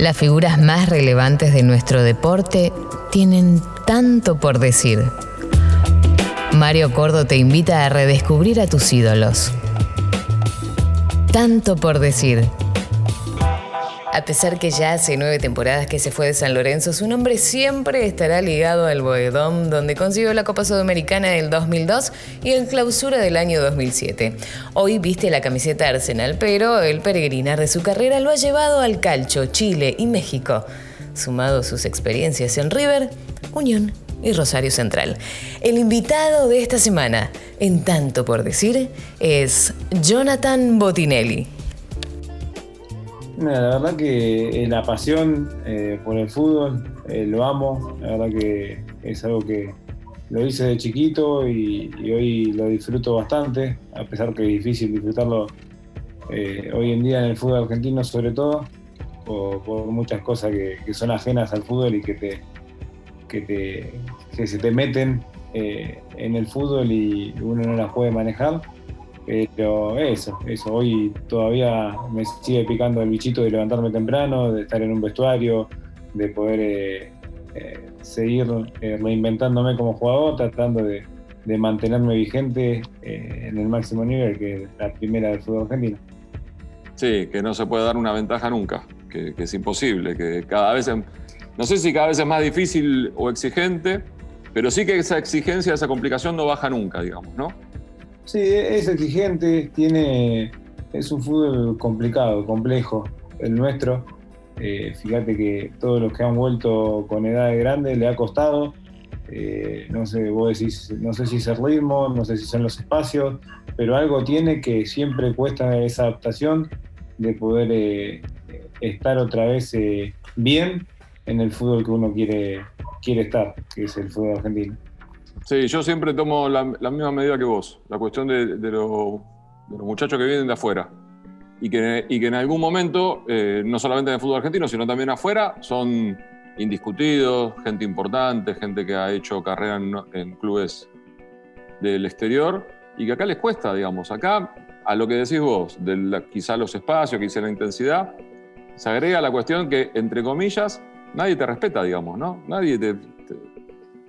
Las figuras más relevantes de nuestro deporte tienen tanto por decir. Mario Cordo te invita a redescubrir a tus ídolos. Tanto por decir. A pesar que ya hace nueve temporadas que se fue de San Lorenzo, su nombre siempre estará ligado al Boedón, donde consiguió la Copa Sudamericana del 2002 y el clausura del año 2007. Hoy viste la camiseta Arsenal, pero el peregrinar de su carrera lo ha llevado al Calcho, Chile y México, sumado sus experiencias en River, Unión y Rosario Central. El invitado de esta semana, en tanto por decir, es Jonathan Botinelli. La verdad que eh, la pasión eh, por el fútbol eh, lo amo, la verdad que es algo que lo hice de chiquito y, hoy lo disfruto bastante, a pesar que es difícil disfrutarlo hoy en día en el fútbol argentino sobre todo, por, por muchas cosas que, son ajenas al fútbol y que te, que, te, que se te meten eh, en el fútbol y uno no las puede manejar. Pero eso, eso, hoy todavía me sigue picando el bichito de levantarme temprano, de estar en un vestuario, de poder eh, eh, seguir reinventándome como jugador, tratando de, mantenerme vigente en el máximo nivel, que es la primera del fútbol argentino. Sí, que no se puede dar una ventaja nunca, que, es imposible, que cada vez... No sé si cada vez es más difícil o exigente, pero sí que esa exigencia, esa complicación no baja nunca, digamos, ¿no? Sí, es exigente, tiene, es un fútbol complicado, complejo, el nuestro. Eh, fíjate que todos los que han vuelto con edad grande le ha costado. Eh, no sé, vos decís, no sé si es el ritmo, no sé si son los espacios, pero algo tiene que siempre cuesta esa adaptación de poder eh, estar otra vez bien en el fútbol que uno quiere, quiere estar, que es el fútbol argentino. Sí, yo siempre tomo la, misma medida que vos, la cuestión de, los muchachos que vienen de afuera y que, y que en algún momento, eh, no solamente en el fútbol argentino, sino también afuera, son indiscutidos, gente importante, gente que ha hecho carrera en, clubes del exterior y que acá les cuesta, digamos. Acá, a lo que decís vos, de quizá los espacios, quizá la intensidad, se agrega la cuestión que, entre comillas, nadie te respeta, digamos, ¿no? Nadie te,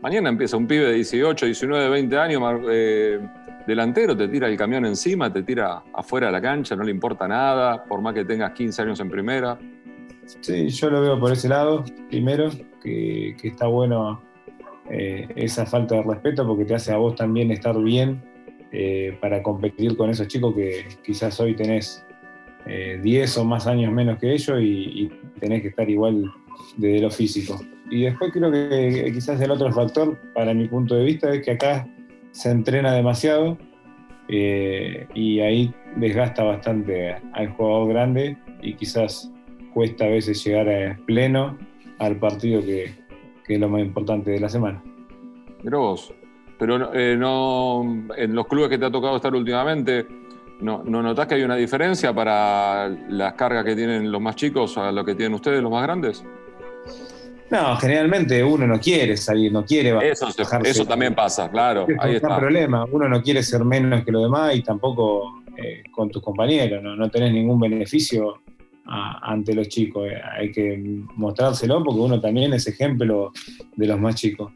Mañana empieza un pibe de 18, 19, 20 años, eh, delantero, te tira el camión encima, te tira afuera de la cancha, no le importa nada, por más que tengas 15 años en primera. Sí, yo lo veo por ese lado, primero, que, está bueno eh, esa falta de respeto porque te hace a vos también estar bien eh, para competir con esos chicos que quizás hoy tenés 10 o más años menos que ellos y, y tenés que estar igual de lo físico. Y después creo que quizás el otro factor, para mi punto de vista, es que acá se entrena demasiado eh, y ahí desgasta bastante al jugador grande y quizás cuesta a veces llegar a pleno al partido que, que es lo más importante de la semana. Pero vos, pero eh, no, en los clubes que te ha tocado estar últimamente, ¿no, ¿no notás que hay una diferencia para las cargas que tienen los más chicos a lo que tienen ustedes, los más grandes? No, generalmente uno no quiere salir, no quiere Eso, eso también pasa, claro. Ahí está. problema. Uno no quiere ser menos que los demás y tampoco eh, con tus compañeros. No, no tenés ningún beneficio ante los chicos. Eh, hay que mostrárselo porque uno también es ejemplo de los más chicos.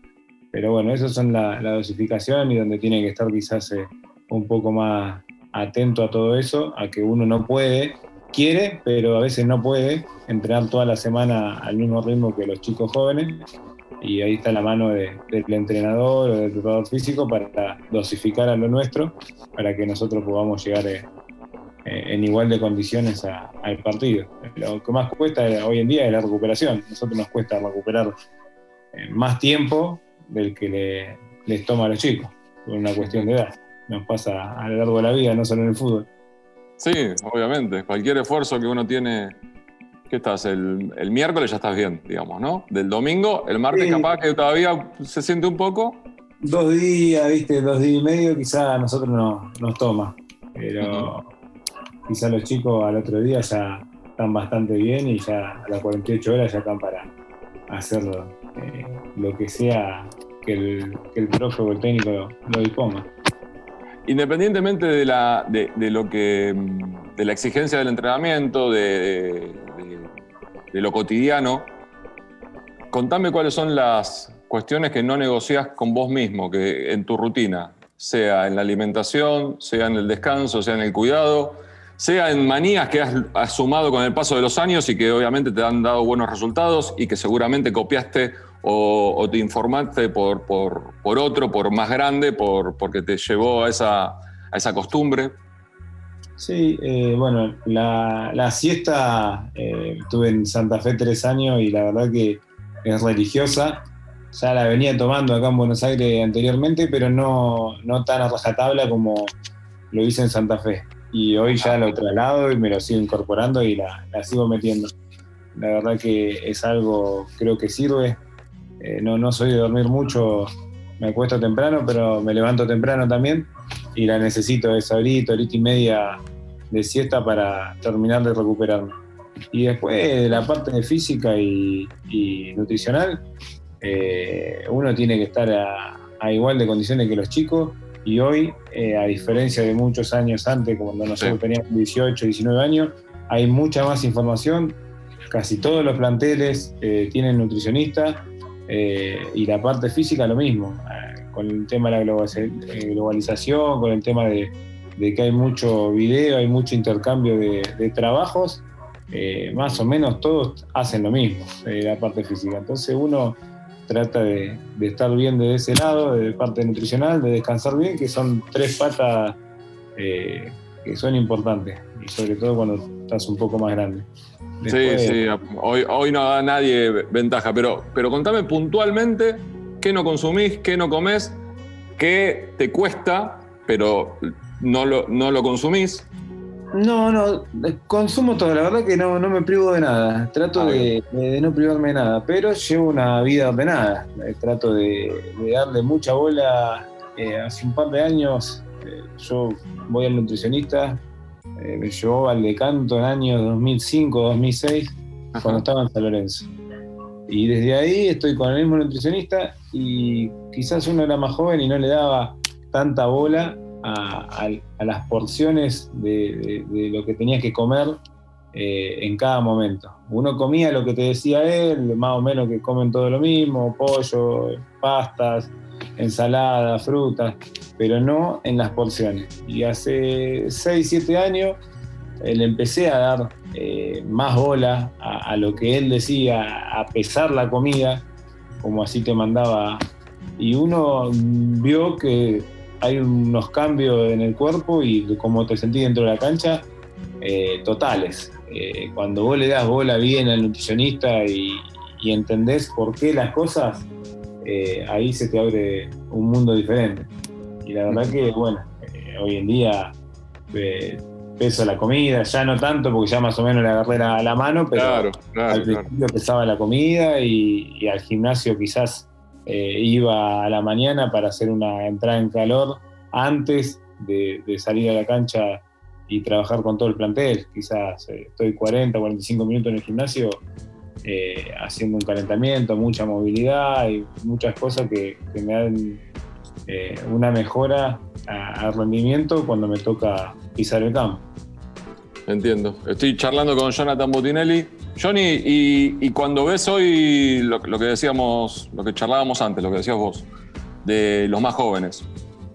Pero bueno, eso son la, dosificación y donde tiene que estar quizás eh, un poco más atento a todo eso, a que uno no puede quiere, pero a veces no puede entrenar toda la semana al mismo ritmo que los chicos jóvenes. Y ahí está la mano del entrenador o del preparador físico para dosificar a lo nuestro, para que nosotros podamos llegar eh, eh, en igual de condiciones al partido. Lo que más cuesta hoy en día es la recuperación. A nosotros nos cuesta recuperar eh, más tiempo del que les toma a los chicos, por una cuestión de edad. Nos pasa a lo largo de la vida, no solo en el fútbol. Sí, obviamente. Cualquier esfuerzo que uno tiene, ¿qué estás? El, miércoles ya estás bien, digamos, ¿no? Del domingo, el martes capaz que todavía se siente un poco. Dos días, viste, dos días y medio, quizá a nosotros no, nos toma. Pero quizá los chicos al otro día ya están bastante bien y ya a las 48 horas ya están para hacer eh, lo que sea que el, que el profe o el técnico lo disponga. Independientemente de, la, lo que, de la exigencia del entrenamiento, de, lo cotidiano, contame cuáles son las cuestiones que no negocias con vos mismo, que en tu rutina, sea en la alimentación, sea en el descanso, sea en el cuidado, sea en manías que has, sumado con el paso de los años y que obviamente te han dado buenos resultados y que seguramente copiaste o, te informaste por, por, otro, por más grande, por, porque te llevó a esa, a esa costumbre. Sí, eh, bueno, la, siesta eh, estuve en Santa Fe tres años y la verdad que es religiosa. Ya la venía tomando acá en Buenos Aires anteriormente, pero no, no tan a rajatabla como lo hice en Santa Fe y hoy ya lo traslado y me lo sigo incorporando y la, sigo metiendo. La verdad que es algo, creo que sirve. Eh, no, no soy de dormir mucho, me acuesto temprano, pero me levanto temprano también y la necesito esa horita, horita y media de siesta para terminar de recuperarme. Y después de la parte física y, nutricional, eh, uno tiene que estar a, a igual de condiciones que los chicos y hoy, eh, a diferencia de muchos años antes, cuando nosotros teníamos 18, 19 años, hay mucha más información. Casi todos los planteles eh, tienen nutricionista eh, y la parte física lo mismo. con el tema de la globalización, con el tema de, que hay mucho video, hay mucho intercambio de, trabajos, más o menos todos hacen lo mismo, la parte física. Entonces uno trata de, estar bien de ese lado, de parte nutricional, de descansar bien, que son tres patas eh, que son importantes, y sobre todo cuando estás un poco más grande. Sí, sí, hoy, hoy no da nadie ventaja, pero, pero contame puntualmente qué no consumís, qué no comés, qué te cuesta, pero no lo, no lo consumís, no, no, consumo todo, la verdad que no, no me privo de nada, trato ah, de, no privarme de nada, pero llevo una vida ordenada, eh, trato de, darle mucha bola. Eh, hace un par de años eh, yo voy al nutricionista, me llevó al decanto en años 2005, 2006, cuando estaba en San Lorenzo. Y desde ahí estoy con el mismo nutricionista y quizás uno era más joven y no le daba tanta bola a, las porciones de, lo que tenías que comer eh, en cada momento. Uno comía lo que te decía él, más o menos que comen todo lo mismo, pollo, pastas, ensalada, frutas, pero no en las porciones. Y hace 6, 7 años le empecé a dar eh, más bola a, a, lo que él decía, a pesar la comida, como así te mandaba. Y uno vio que hay unos cambios en el cuerpo y cómo te sentís dentro de la cancha, eh, totales. Eh, cuando vos le das bola bien al nutricionista y, entendés por qué las cosas, eh, ahí se te abre un mundo diferente. Y la verdad que, bueno, hoy en día peso la comida, ya no tanto porque ya más o menos le agarré la, la mano, pero al principio pesaba la comida y al gimnasio quizás eh, iba a la mañana para hacer una entrada en calor antes de, salir a la cancha y trabajar con todo el plantel. Quizás eh, estoy 40, 45 minutos en el gimnasio eh, haciendo un calentamiento, mucha movilidad y muchas cosas que, me dan una mejora al rendimiento cuando me toca pisar el campo. Entiendo. Estoy charlando con Jonathan Botinelli. Johnny, y, cuando ves hoy lo, que decíamos, lo que charlábamos antes, lo que decías vos, de los más jóvenes,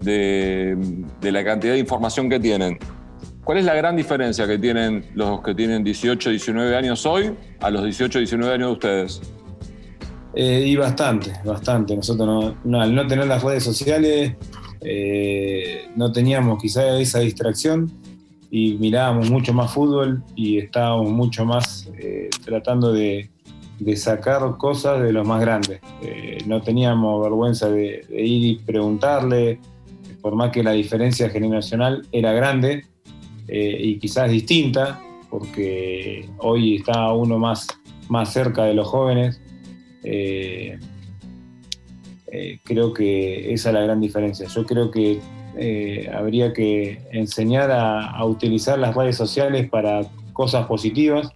de, la cantidad de información que tienen, ¿cuál es la gran diferencia que tienen los que tienen 18, 19 años hoy a los 18, 19 años de ustedes? Eh, y bastante, bastante. Nosotros no, al no tener las redes sociales, eh, no teníamos quizá esa distracción y mirábamos mucho más fútbol y estábamos mucho más eh, tratando de, sacar cosas de los más grandes. No teníamos vergüenza de, ir y preguntarle, por más que la diferencia generacional era grande eh, y quizás distinta, porque hoy está uno más, más cerca de los jóvenes. creo que esa es la gran diferencia. Yo creo que eh, habría que enseñar a, utilizar las redes sociales para cosas positivas,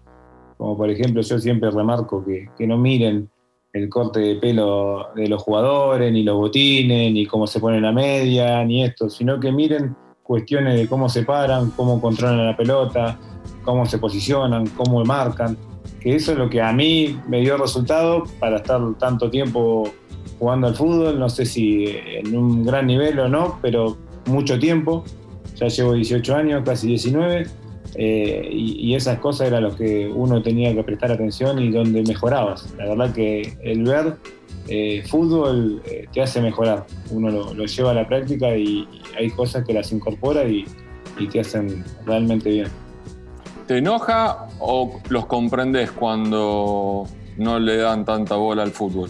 como por ejemplo yo siempre remarco que, no miren el corte de pelo de los jugadores, ni los botines, ni cómo se ponen la media, ni esto, sino que miren cuestiones de cómo se paran, cómo controlan la pelota, cómo se posicionan, cómo marcan, eso es lo que a mí me dio resultado para estar tanto tiempo jugando al fútbol, no sé si en un gran nivel o no, pero mucho tiempo, ya llevo 18 años, casi 19, eh, y, esas cosas eran las que uno tenía que prestar atención y donde mejorabas. La verdad que el ver eh, fútbol eh, te hace mejorar, uno lo, lleva a la práctica y, hay cosas que las incorpora y, y te hacen realmente bien. ¿Te enoja o los comprendes cuando no le dan tanta bola al fútbol?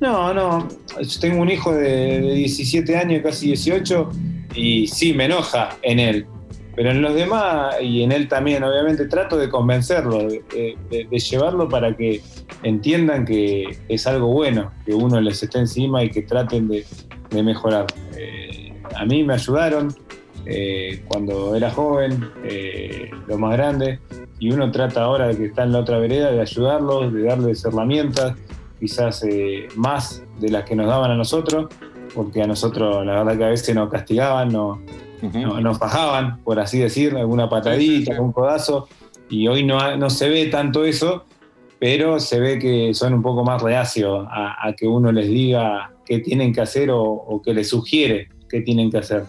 No, no. Yo tengo un hijo de, 17 años, casi 18, y sí me enoja en él. Pero en los demás, y en él también, obviamente, trato de convencerlo, de, llevarlo para que entiendan que es algo bueno, que uno les esté encima y que traten de, mejorar. Eh, a mí me ayudaron eh, cuando era joven, eh, lo más grande, y uno trata ahora de que está en la otra vereda de ayudarlos, de darles herramientas, quizás eh, más de las que nos daban a nosotros, porque a nosotros la verdad que a veces nos castigaban, nos, nos bajaban, por así decir, alguna patadita, algún codazo, y hoy no, no se ve tanto eso, pero se ve que son un poco más reacios a, que uno les diga qué tienen que hacer o, que les sugiere qué tienen que hacer.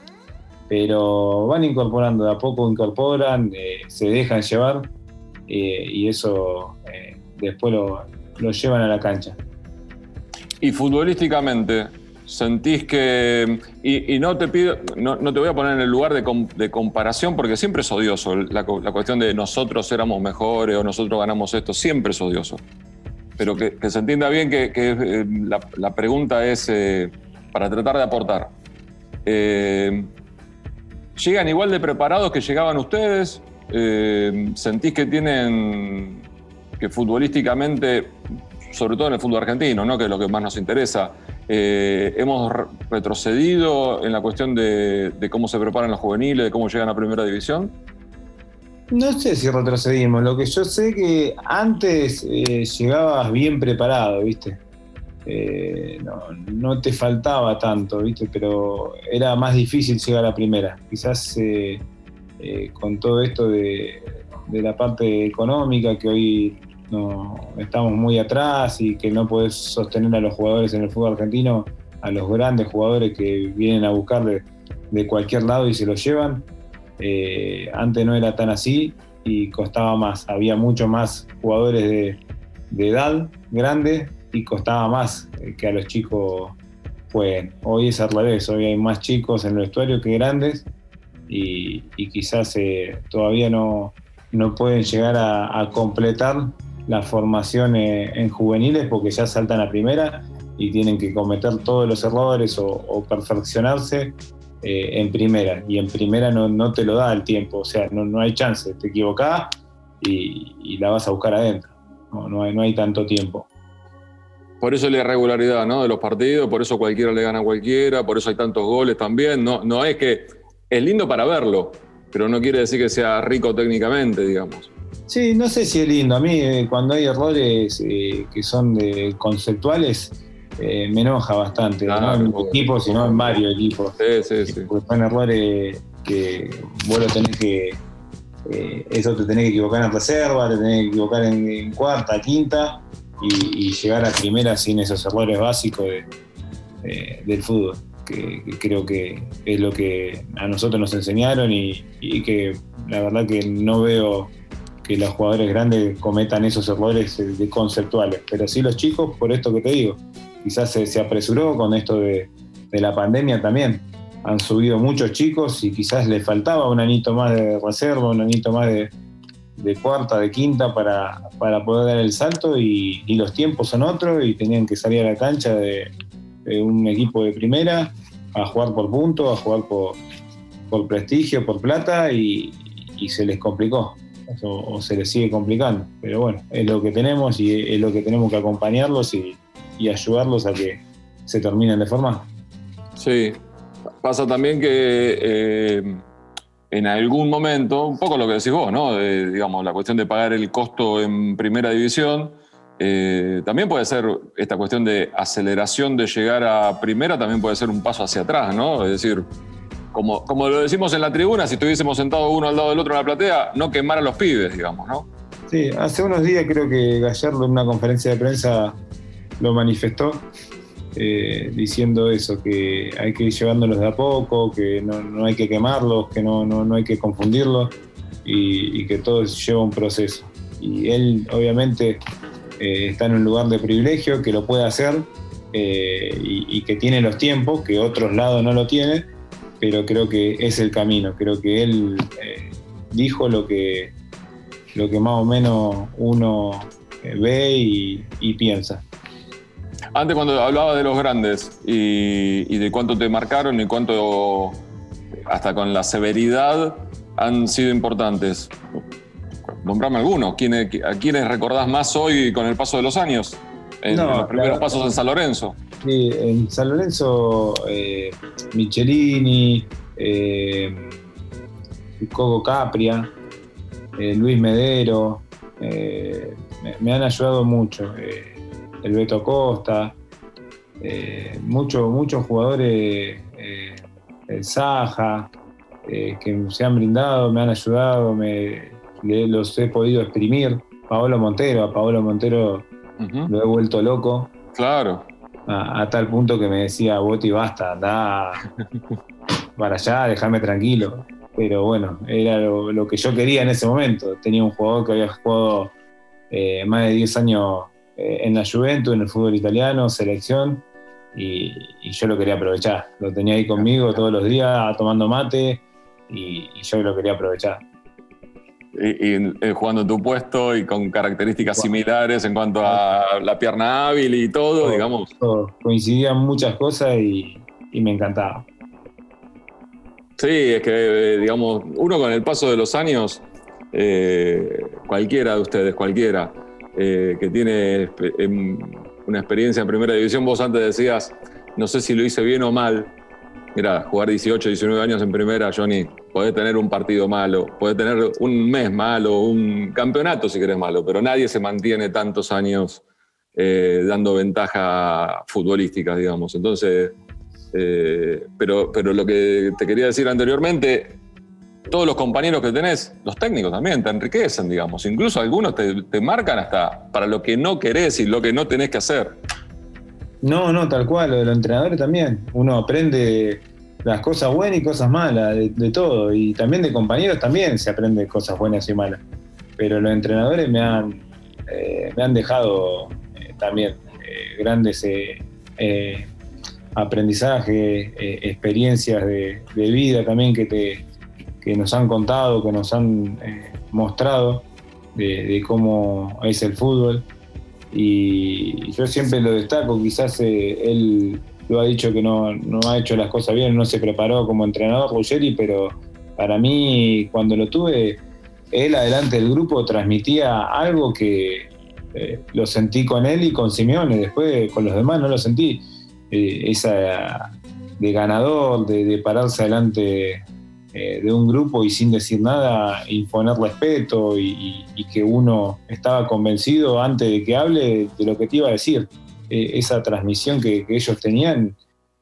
Pero van incorporando, de a poco incorporan, eh, se dejan llevar eh, y eso después lo, lo llevan a la cancha. Y futbolísticamente, sentís que, y, no te pido, no, te voy a poner en el lugar de, comparación porque siempre es odioso la, cuestión de nosotros éramos mejores o nosotros ganamos esto, siempre es odioso. Pero que, se entienda bien que, eh, la, pregunta es eh, para tratar de aportar. Eh, ¿Llegan igual de preparados que llegaban ustedes? ¿Sentís que tienen que futbolísticamente, sobre todo en el fútbol argentino, ¿no? que es lo que más nos interesa, eh, hemos retrocedido en la cuestión de, cómo se preparan los juveniles, de cómo llegan a primera división? No sé si retrocedimos, lo que yo sé que antes eh, llegabas bien preparado, ¿viste? Eh, no, te faltaba tanto, ¿viste? Pero era más difícil llegar a primera. Quizás con todo esto de, la parte económica que hoy no estamos muy atrás y que no puedes sostener a los jugadores en el fútbol argentino, a los grandes jugadores que vienen a buscar de, cualquier lado y se los llevan. Eh, antes no era tan así y costaba más, había mucho más jugadores de, edad grande y costaba más que a los chicos jueguen. Hoy es al revés, hoy hay más chicos en el vestuario que grandes y, quizás eh, todavía no, no pueden llegar a completar la formación en juveniles porque ya saltan a primera y tienen que cometer todos los errores o, perfeccionarse eh, en primera. Y en primera no, no, te lo da el tiempo, o sea, no, no hay chance, te equivocás y, la vas a buscar adentro. No, no, hay, no hay tanto tiempo. Por eso la irregularidad ¿no? de los partidos, por eso cualquiera le gana a cualquiera, por eso hay tantos goles también. No, no es que es lindo para verlo, pero no quiere decir que sea rico técnicamente, digamos. Sí, no sé si es lindo. A mí eh, cuando hay errores eh, que son de conceptuales, eh, me enoja bastante. no en un equipo, sino en varios equipos. Sí, sí, sí. Porque son errores que vos lo tenés que... eso te tenés que equivocar en reserva, te tenés que equivocar en, cuarta, quinta y, llegar a primera sin esos errores básicos del fútbol. Que, creo que es lo que a nosotros nos enseñaron y que la verdad que no veo que los jugadores grandes cometan esos errores eh, de conceptuales, pero sí los chicos, por esto que te digo, quizás se, apresuró con esto de, la pandemia también. Han subido muchos chicos y quizás les faltaba un anito más de reserva, un anito más de, cuarta, de quinta para, para, poder dar el salto y, los tiempos son otros y tenían que salir a la cancha de, un equipo de primera a jugar por punto, a jugar por, por prestigio, por plata y se les complicó o, se les sigue complicando. Pero bueno, es lo que tenemos y es lo que tenemos que acompañarlos y, ayudarlos a que se terminen de formar. Sí, pasa también que eh, en algún momento, un poco lo que decís vos, ¿no? digamos, la cuestión de pagar el costo en primera división, eh, también puede ser esta cuestión de aceleración de llegar a primera, también puede ser un paso hacia atrás, ¿no? Es decir, como, como lo decimos en la tribuna, si estuviésemos sentados uno al lado del otro en la platea, no quemar a los pibes, digamos, ¿no? Sí, hace unos días creo que Gallardo en una conferencia de prensa lo manifestó, eh, diciendo eso, que hay que ir llevándolos de a poco, que no, hay que quemarlos, que no, no, hay que confundirlos y, que todo lleva un proceso. Y él obviamente eh, está en un lugar de privilegio, que lo puede hacer eh, y, que tiene los tiempos, que otros lados no lo tienen, pero creo que es el camino, creo que él dijo lo que, lo que más o menos uno ve y piensa. Antes cuando hablaba de los grandes y, de cuánto te marcaron y cuánto, hasta con la severidad, han sido importantes. Nombrame algunos. ¿A quiénes recordás más hoy con el paso de los años? En, los primeros pasos en San Lorenzo. Sí, en San Lorenzo, eh, Michelini, eh, Coco Capria, eh, Luis Medero, me, me, han ayudado mucho el Beto Costa, eh, muchos jugadores, eh, el Saja, eh, que se han brindado, me han ayudado, me, los he podido exprimir. Paolo Montero, a Paolo Montero lo he vuelto loco. Claro. A, tal punto que me decía, Boti, basta, anda para allá, déjame tranquilo. Pero bueno, era lo, que yo quería en ese momento. Tenía un jugador que había jugado más de 10 años eh, en la Juventus, en el fútbol italiano, selección, y, yo lo quería aprovechar. Lo tenía ahí conmigo todos los días tomando mate y, yo lo quería aprovechar. Y, eh, jugando tu puesto y con características similares en cuanto a la pierna hábil y todo, digamos. Coincidían muchas cosas y, me encantaba. Sí, es que, eh, digamos, uno con el paso de los años, cualquiera de ustedes, cualquiera, eh, que tiene una experiencia en primera división. Vos antes decías, no sé si lo hice bien o mal. Mira, jugar 18, 19 años en primera, Johnny, podés tener un partido malo, podés tener un mes malo, un campeonato si querés malo, pero nadie se mantiene tantos años eh, dando ventaja futbolística, digamos. Entonces, eh, pero, pero lo que te quería decir anteriormente, todos los compañeros que tenés, los técnicos también, te enriquecen, digamos. Incluso algunos te, marcan hasta para lo que no querés y lo que no tenés que hacer. No, no, tal cual, lo de los entrenadores también. Uno aprende las cosas buenas y cosas malas, de, todo. Y también de compañeros también se aprende cosas buenas y malas. Pero los entrenadores me han, eh, me han dejado eh, también eh, grandes aprendizajes, experiencias de vida también que te, que nos han contado, que nos han mostrado de, cómo es el fútbol. Y yo siempre lo destaco, quizás eh, él lo ha dicho que no, ha hecho las cosas bien, no se preparó como entrenador Ruggeri, pero para mí cuando lo tuve, él adelante del grupo transmitía algo que eh, lo sentí con él y con Simeone, después con los demás no lo sentí. esa de ganador, de pararse adelante eh, de un grupo y sin decir nada imponer respeto y, que uno estaba convencido antes de que hable de lo que te iba a decir. Eh, esa transmisión que, ellos tenían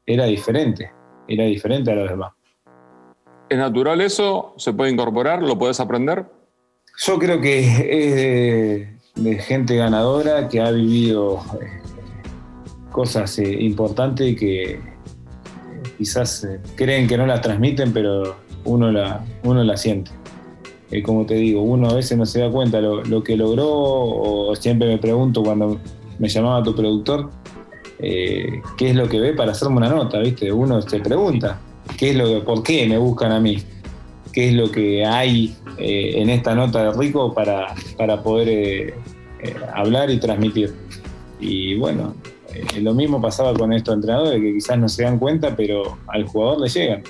era diferente, era diferente a los demás. ¿Es natural eso? ¿Se puede incorporar? ¿Lo puedes aprender? Yo creo que es de, gente ganadora que ha vivido eh, cosas importantes que quizás creen que no las transmiten, pero uno la, uno la siente. Eh, como te digo, uno a veces no se da cuenta lo, que logró, o siempre me pregunto cuando me llamaba tu productor, eh, qué es lo que ve para hacerme una nota, ¿viste? Uno se pregunta, ¿qué es lo que, ¿por qué me buscan a mí? ¿Qué es lo que hay eh, en esta nota de Rico para, para poder hablar y transmitir? Y bueno, lo mismo pasaba con estos entrenadores que quizás no se dan cuenta, pero al jugador le llegan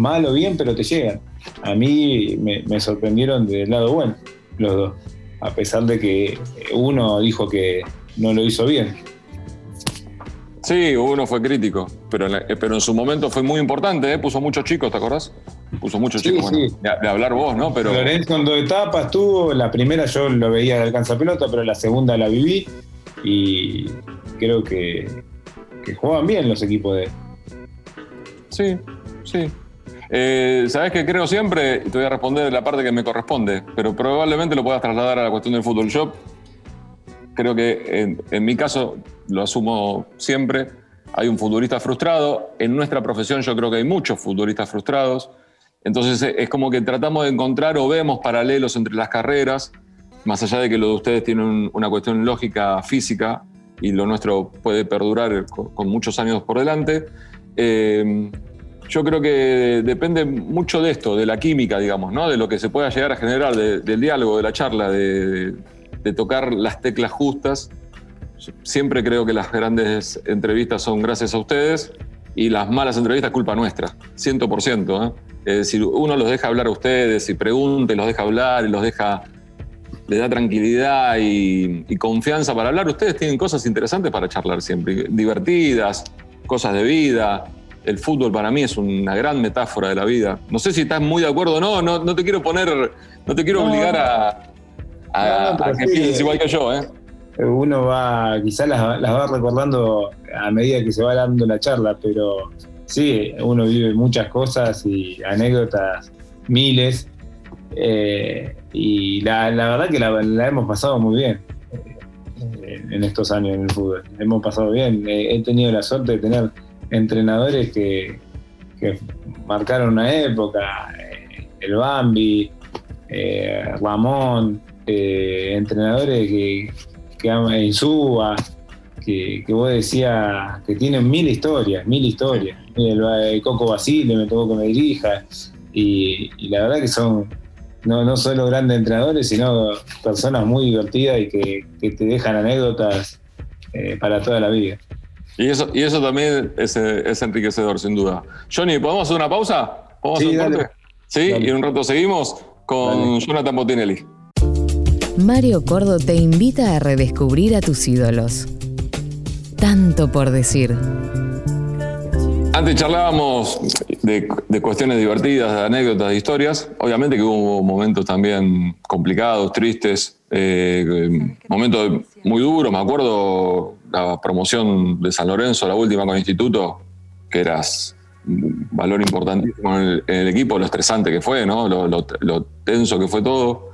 mal o bien, pero te llegan. A mí me, sorprendieron del lado bueno, los dos, a pesar de que uno dijo que no lo hizo bien. Sí, uno fue crítico, pero, pero en su momento fue muy importante, ¿eh? puso muchos chicos, ¿te acordás? Puso muchos chicos, de, hablar vos, ¿no? Pero... Lorenzo en dos etapas tuvo, la primera yo lo veía de alcanza pelota, pero la segunda la viví y creo que, que juegan bien los equipos de... Sí, sí. Eh, ¿Sabes qué creo siempre? Te voy a responder de la parte que me corresponde, pero probablemente lo puedas trasladar a la cuestión del fútbol. Yo creo que en, mi caso, lo asumo siempre, hay un futbolista frustrado. En nuestra profesión yo creo que hay muchos futbolistas frustrados. Entonces es como que tratamos de encontrar o vemos paralelos entre las carreras, más allá de que lo de ustedes tiene una cuestión lógica física y lo nuestro puede perdurar con, muchos años por delante. Eh, yo creo que depende mucho de esto, de la química, digamos, ¿no? de lo que se pueda llegar a generar, del diálogo, de la charla, de, tocar las teclas justas. Siempre creo que las grandes entrevistas son gracias a ustedes y las malas entrevistas culpa nuestra, 100%. ¿eh? Es decir, uno los deja hablar a ustedes y pregunta y los deja hablar y los deja, le da tranquilidad y, y confianza para hablar. Ustedes tienen cosas interesantes para charlar siempre, divertidas, cosas de vida, el fútbol para mí es una gran metáfora de la vida. No sé si estás muy de acuerdo o no, no, te quiero poner, no te quiero obligar a, que pienses igual que yo, ¿eh? Uno va, quizás las, va recordando a medida que se va dando la charla, pero sí, uno vive muchas cosas y anécdotas miles. Eh, y la, verdad que la, hemos pasado muy bien eh, en estos años en el fútbol. Hemos pasado bien. he tenido la suerte de tener entrenadores que, marcaron una época, eh, el Bambi, eh, Ramón, eh, entrenadores que, que Insúa, que, que, vos decías que tienen mil historias, mil historias. El, Coco Basile me tocó que me dirija, y, la verdad que son no, no solo grandes entrenadores, sino personas muy divertidas y que, te dejan anécdotas para toda la vida. Y eso, y eso también es, enriquecedor, sin duda. Johnny, ¿podemos hacer una pausa? ¿Podemos sí, hacer un Sí, y en un rato seguimos con Jonathan Botinelli. Mario Cordo te invita a redescubrir a tus ídolos. Tanto por decir. Antes charlábamos de, cuestiones divertidas, de anécdotas, de historias. Obviamente que hubo momentos también complicados, tristes, eh, momentos muy duros. Me acuerdo la promoción de San Lorenzo, la última con Instituto, que eras un valor importantísimo en el, equipo, lo estresante que fue, ¿no? lo, tenso que fue todo.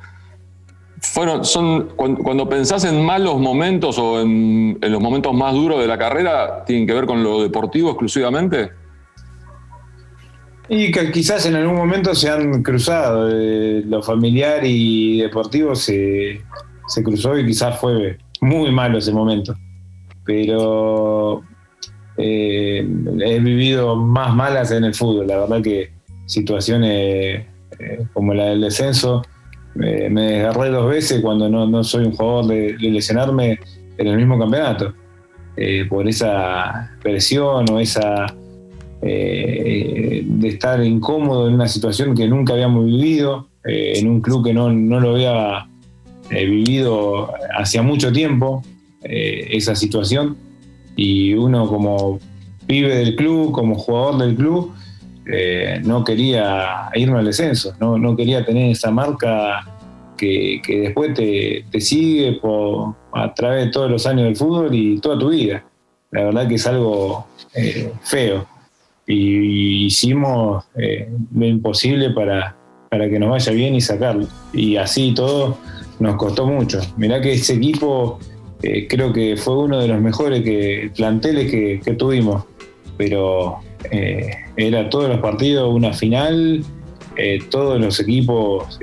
Fueron, son, cuando, pensás en malos momentos o en, los momentos más duros de la carrera, ¿tienen que ver con lo deportivo exclusivamente? Y que quizás en algún momento se han cruzado, eh, lo familiar y deportivo se, se cruzó y quizás fue muy malo ese momento pero eh, he vivido más malas en el fútbol. La verdad que situaciones eh, como la del descenso, me desgarré dos veces cuando no, soy un jugador de, lesionarme en el mismo campeonato, eh, por esa presión o esa de estar incómodo en una situación que nunca habíamos vivido, en un club que no, no lo había vivido hacía mucho tiempo, eh, esa situación y uno como pibe del club, como jugador del club, eh, no quería irme al descenso, no, quería tener esa marca que, después te, sigue a través de todos los años del fútbol y toda tu vida. La verdad que es algo eh, feo. Y, hicimos lo imposible para, para que nos vaya bien y sacarlo. Y así todo nos costó mucho. Mirá que ese equipo eh, creo que fue uno de los mejores que, planteles que, tuvimos, pero eh, era todos los partidos una final, eh, todos los equipos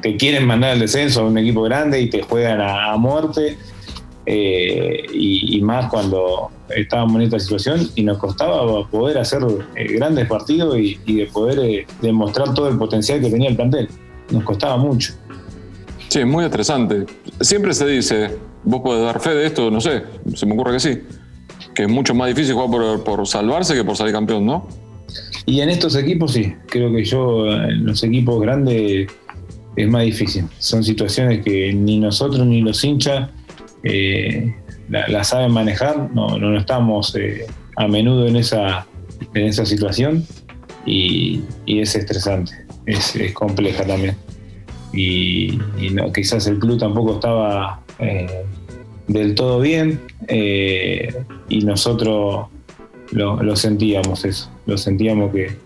te quieren mandar al descenso a un equipo grande y te juegan a, muerte, y, más cuando estábamos en esta situación y nos costaba poder hacer grandes partidos y, de poder demostrar todo el potencial que tenía el plantel. Nos costaba mucho. Sí, muy estresante. Siempre se dice, vos podés dar fe de esto, no sé, se me ocurre que sí, que es mucho más difícil jugar por, salvarse que por salir campeón, ¿no? Y en estos equipos sí, creo que yo, en los equipos grandes es más difícil. Son situaciones que ni nosotros ni los hinchas eh, la, saben manejar, no, no estamos eh, a menudo en esa, en esa situación y, es estresante, es compleja también y, no, quizás el club tampoco estaba eh, del todo bien eh, y nosotros lo, sentíamos eso, lo sentíamos que,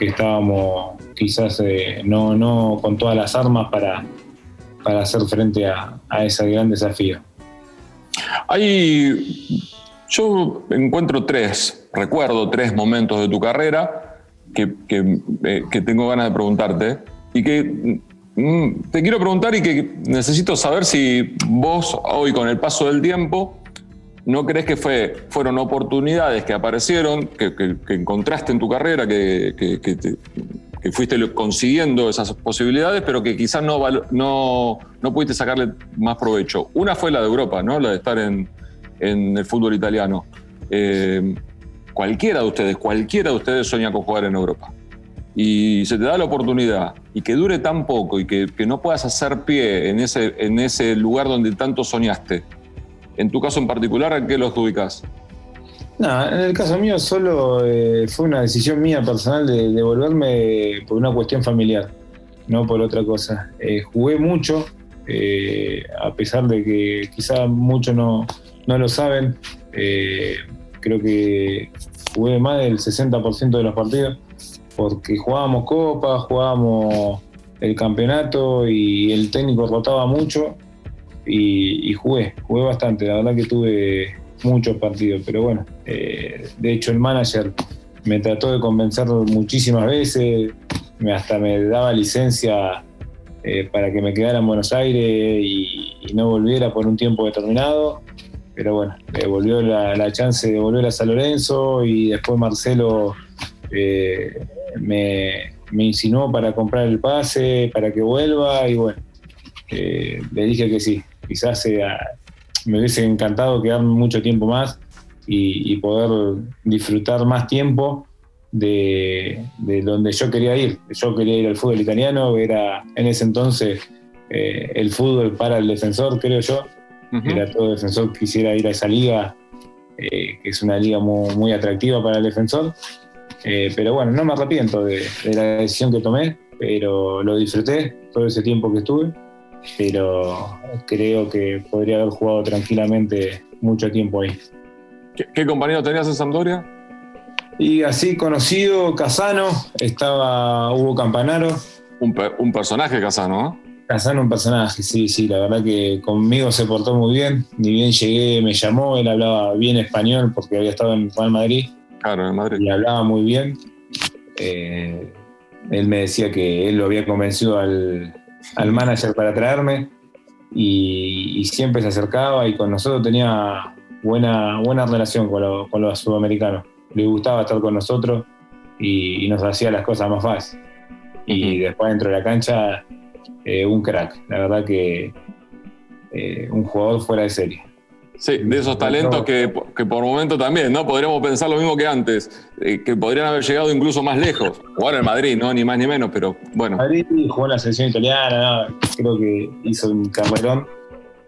estábamos quizás eh, no, no con todas las armas para, para hacer frente a, ese gran desafío. Hay, yo encuentro tres, recuerdo tres momentos de tu carrera que, que, que tengo ganas de preguntarte y que te quiero preguntar y que necesito saber si vos hoy con el paso del tiempo ¿No crees que fue, fueron oportunidades que aparecieron, que, encontraste en tu carrera, que, que, fuiste consiguiendo esas posibilidades, pero que quizás no, no, no pudiste sacarle más provecho? Una fue la de Europa, ¿no? la de estar en, en el fútbol italiano. Eh, cualquiera de ustedes, cualquiera de ustedes sueña con jugar en Europa. Y se te da la oportunidad y que dure tan poco y que, no puedas hacer pie en ese, lugar donde tanto soñaste en tu caso en particular, ¿a qué los ubicas? No, en el caso mío solo eh, fue una decisión mía personal de, de, volverme por una cuestión familiar, no por otra cosa. Eh, jugué mucho, eh, a pesar de que quizá muchos no, lo saben, creo que jugué más del 60% de los partidos, porque jugábamos copa, jugábamos el campeonato y el técnico rotaba mucho y, jugué, jugué bastante, la verdad que tuve muchos partidos, pero bueno, eh, de hecho el manager me trató de convencer muchísimas veces, me, hasta me daba licencia eh, para que me quedara en Buenos Aires y, no volviera por un tiempo determinado, pero bueno, me volvió la, chance de volver a San Lorenzo y después Marcelo eh, me, me insinuó para comprar el pase, para que vuelva y bueno, le dije que sí, quizás me hubiese encantado quedarme mucho tiempo más y, poder disfrutar más tiempo de, donde yo quería ir. Yo quería ir al fútbol italiano, era en ese entonces eh, el fútbol para el defensor, creo yo. Era todo defensor quisiera ir a esa liga, eh, que es una liga muy, atractiva para el defensor. Eh, pero bueno, no me arrepiento de la decisión que tomé, pero lo disfruté todo ese tiempo que estuve pero creo que podría haber jugado tranquilamente mucho tiempo ahí. ¿Qué, compañero tenías en Sampdoria? Y así conocido, Casano, estaba Hugo Campanaro. Un, personaje Casano, ¿no? Casano, un personaje, sí, sí, la verdad que conmigo se portó muy bien. Ni bien llegué, me llamó, él hablaba bien español porque había estado en Real Madrid. Claro, en Madrid. Y hablaba muy bien. Eh, él me decía que él lo había convencido al, al manager para traerme y, siempre se acercaba y con nosotros tenía buena, buena relación con, los sudamericanos. Le gustaba estar con nosotros y, nos hacía las cosas más fáciles. Y después dentro de la cancha, eh, un crack. La verdad que eh, un jugador fuera de serie. Sí, de esos talentos que, por momento también, ¿no? Podríamos pensar lo mismo que antes, eh, que podrían haber llegado incluso más lejos. Jugar en Madrid, ¿no? Ni más ni menos, pero bueno. Madrid jugó en la selección italiana, creo que hizo un carrerón,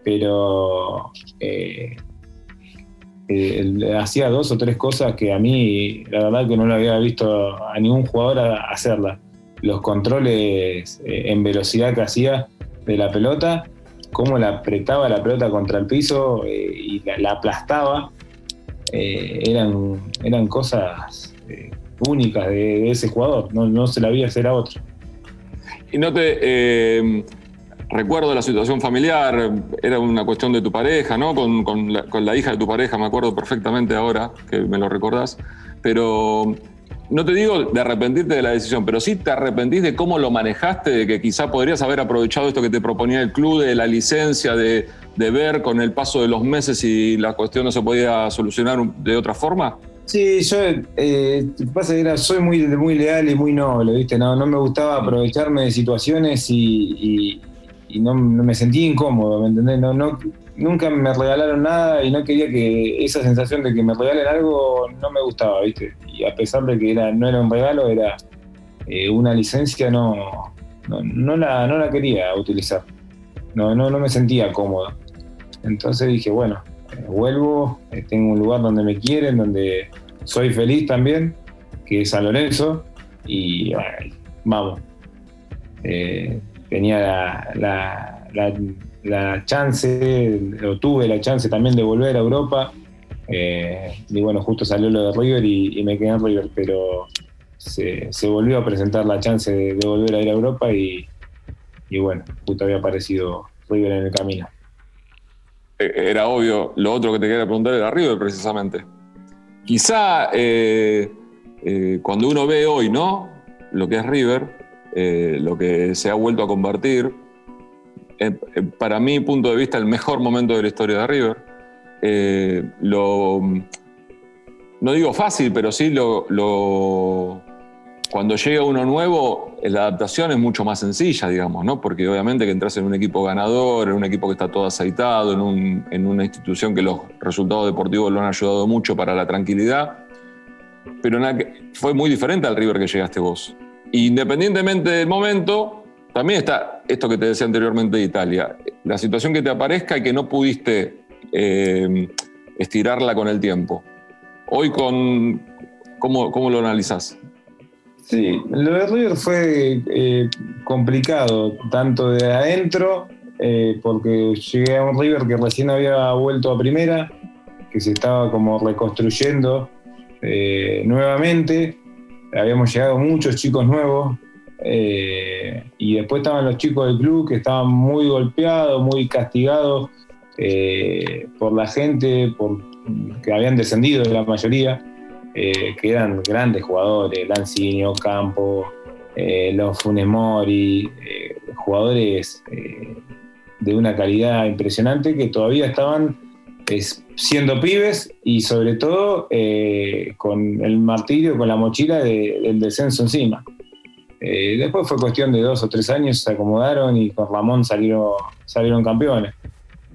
pero eh, eh, hacía dos o tres cosas que a mí, la verdad que no lo había visto a ningún jugador hacerla. Los controles en velocidad que hacía de la pelota cómo la apretaba la pelota contra el piso eh, y la, aplastaba, eh, eran, eran cosas eh, únicas de, ese jugador, no, se la había hacer a otro. Y no te recuerdo la situación familiar, era una cuestión de tu pareja, ¿no? Con, con, la, con, la, hija de tu pareja, me acuerdo perfectamente ahora que me lo recordás, pero no te digo de arrepentirte de la decisión, pero sí te arrepentís de cómo lo manejaste, de que quizá podrías haber aprovechado esto que te proponía el club, de la licencia, de, ver con el paso de los meses si la cuestión no se podía solucionar de otra forma. Sí, yo eh, pasa que era, soy muy, muy leal y muy noble, ¿viste? No, no me gustaba aprovecharme de situaciones y, no, me sentía incómodo, ¿me entendés? No, no, nunca me regalaron nada y no quería que esa sensación de que me regalen algo no me gustaba, ¿viste? Y a pesar de que era, no era un regalo, era eh, una licencia, no, no, la, no la quería utilizar. No, no, no me sentía cómodo. Entonces dije, bueno, eh, vuelvo, eh, tengo un lugar donde me quieren, donde soy feliz también, que es San Lorenzo, y vamos. tenía la chance, o tuve la chance también de volver a Europa. Eh, y bueno, justo salió lo de River y, me quedé en River, pero se, volvió a presentar la chance de, volver a ir a Europa y, bueno, justo había aparecido River en el camino. Eh, era obvio, lo otro que te quería preguntar era River precisamente. Quizá eh, cuando uno ve hoy, ¿no? Lo que es River, lo que se ha vuelto a convertir, para mi punto de vista, el mejor momento de la historia de River. lo, no digo fácil, pero sí lo, cuando llega uno nuevo, la adaptación es mucho más sencilla, digamos, ¿no? Porque obviamente que entras en un equipo ganador, en un equipo que está todo aceitado, en, una institución que los resultados deportivos lo han ayudado mucho para la tranquilidad, pero fue muy diferente al River que llegaste vos. Independientemente del momento, también está esto que te decía anteriormente de Italia, la situación que te aparezca y que no pudiste eh, estirarla con el tiempo. Hoy con, ¿cómo, cómo lo analizás? Sí, lo de River fue eh, complicado, tanto de adentro, eh, porque llegué a un River que recién había vuelto a primera, que se estaba como reconstruyendo nuevamente, habíamos llegado muchos chicos nuevos, y después estaban los chicos del club que estaban muy golpeados, muy castigados por la gente, por, que habían descendido la mayoría. Eh, que eran grandes jugadores, Lancinio, Campo, eh, los Funemori, eh, jugadores de una calidad impresionante que todavía estaban siendo pibes y sobre todo con el martirio, con la mochila del descenso encima. Después fue cuestión de dos o tres años, se acomodaron y con Ramón salieron, salieron campeones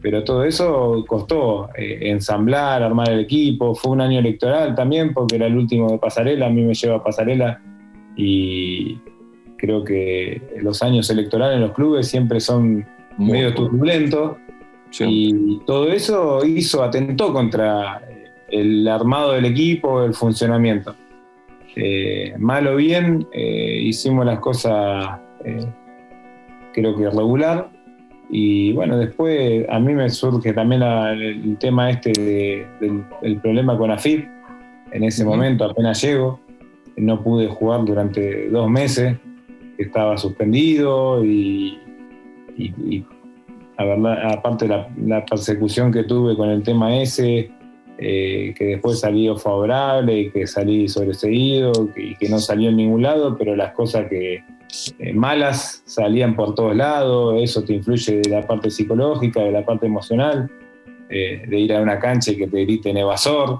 pero todo eso costó eh, ensamblar, armar el equipo. Fue un año electoral también, porque era el último de Pasarela, a mí me lleva a Pasarela y creo que los años electorales en los clubes siempre son medio turbulentos. Y todo eso hizo, atentó contra el armado del equipo, el funcionamiento. Eh, mal o bien, eh, hicimos las cosas creo que regular, y bueno, después a mí me surge también el, tema este del, problema con AFIP. En ese momento apenas llego, no pude jugar durante dos meses, estaba suspendido y, aparte la, la, persecución que tuve con el tema ese, eh, que después salió favorable que salí sobreseído y que no salió en ningún lado, pero las cosas que, eh, malas salían por todos lados, eso te influye de la parte psicológica, de la parte emocional, eh, de ir a una cancha y que te griten evasor.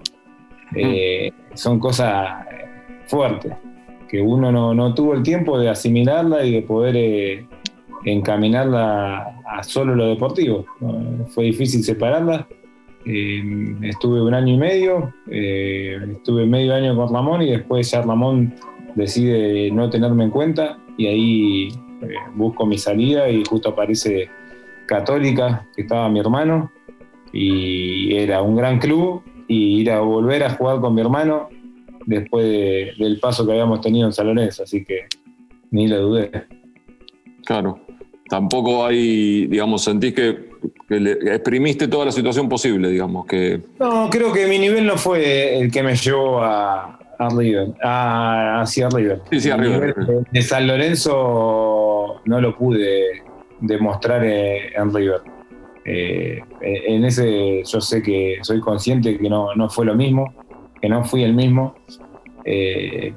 Son cosas fuertes, que uno no, tuvo el tiempo de asimilarla y de poder encaminarla a solo lo deportivo. Fue difícil separarla. Estuve un año y medio, estuve medio año con Ramón y después ya Ramón decide no tenerme en cuenta y ahí eh, busco mi salida y justo aparece Católica, que estaba mi hermano, y era un gran club, y ir a volver a jugar con mi hermano después del paso que habíamos tenido en San así que ni lo dudé. Claro, tampoco hay, digamos, sentís que, exprimiste toda la situación posible, digamos, que... No, creo que mi nivel no fue el que me llevó a, a River, hacia River. Sí, sí, River. De San Lorenzo no lo pude demostrar eh, en River. Eh, en ese yo sé que soy consciente que no, fue lo mismo, que no fui el mismo. Eh,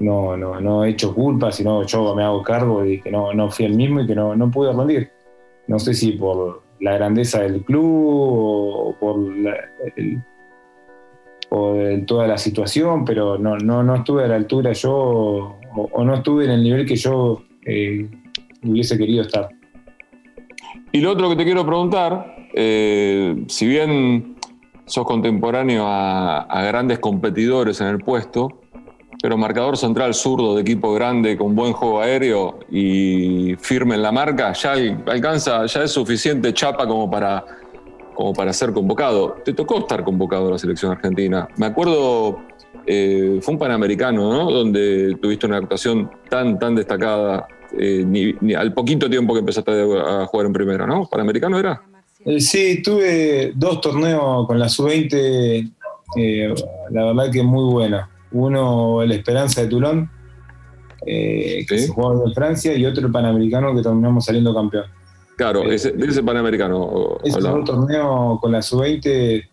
no, no, no he hecho culpa, sino yo me hago cargo de que no, no fui el mismo y que no, no pude rendir. No sé si por la grandeza del club o por el, o de toda la situación, pero no, no, no estuve a la altura yo o, no estuve en el nivel que yo eh, hubiese querido estar. Y lo otro que te quiero preguntar, eh, si bien sos contemporáneo a, grandes competidores en el puesto, pero marcador central zurdo de equipo grande con buen juego aéreo y firme en la marca, ya alcanza, ya es suficiente chapa como para como para ser convocado. Te tocó estar convocado a la selección argentina. Me acuerdo, eh, fue un panamericano, ¿no? Donde tuviste una actuación tan, tan destacada, eh, ni, al poquito tiempo que empezaste a jugar en primera, ¿no? ¿Panamericano era? Eh, sí, tuve dos torneos con la sub-20, la verdad que muy buena. Uno, el Esperanza de Toulon, eh, que se jugaba en Francia, y otro el Panamericano que terminamos saliendo campeón. Claro, eh, ese, ese Panamericano. Ese torneo con la sub-20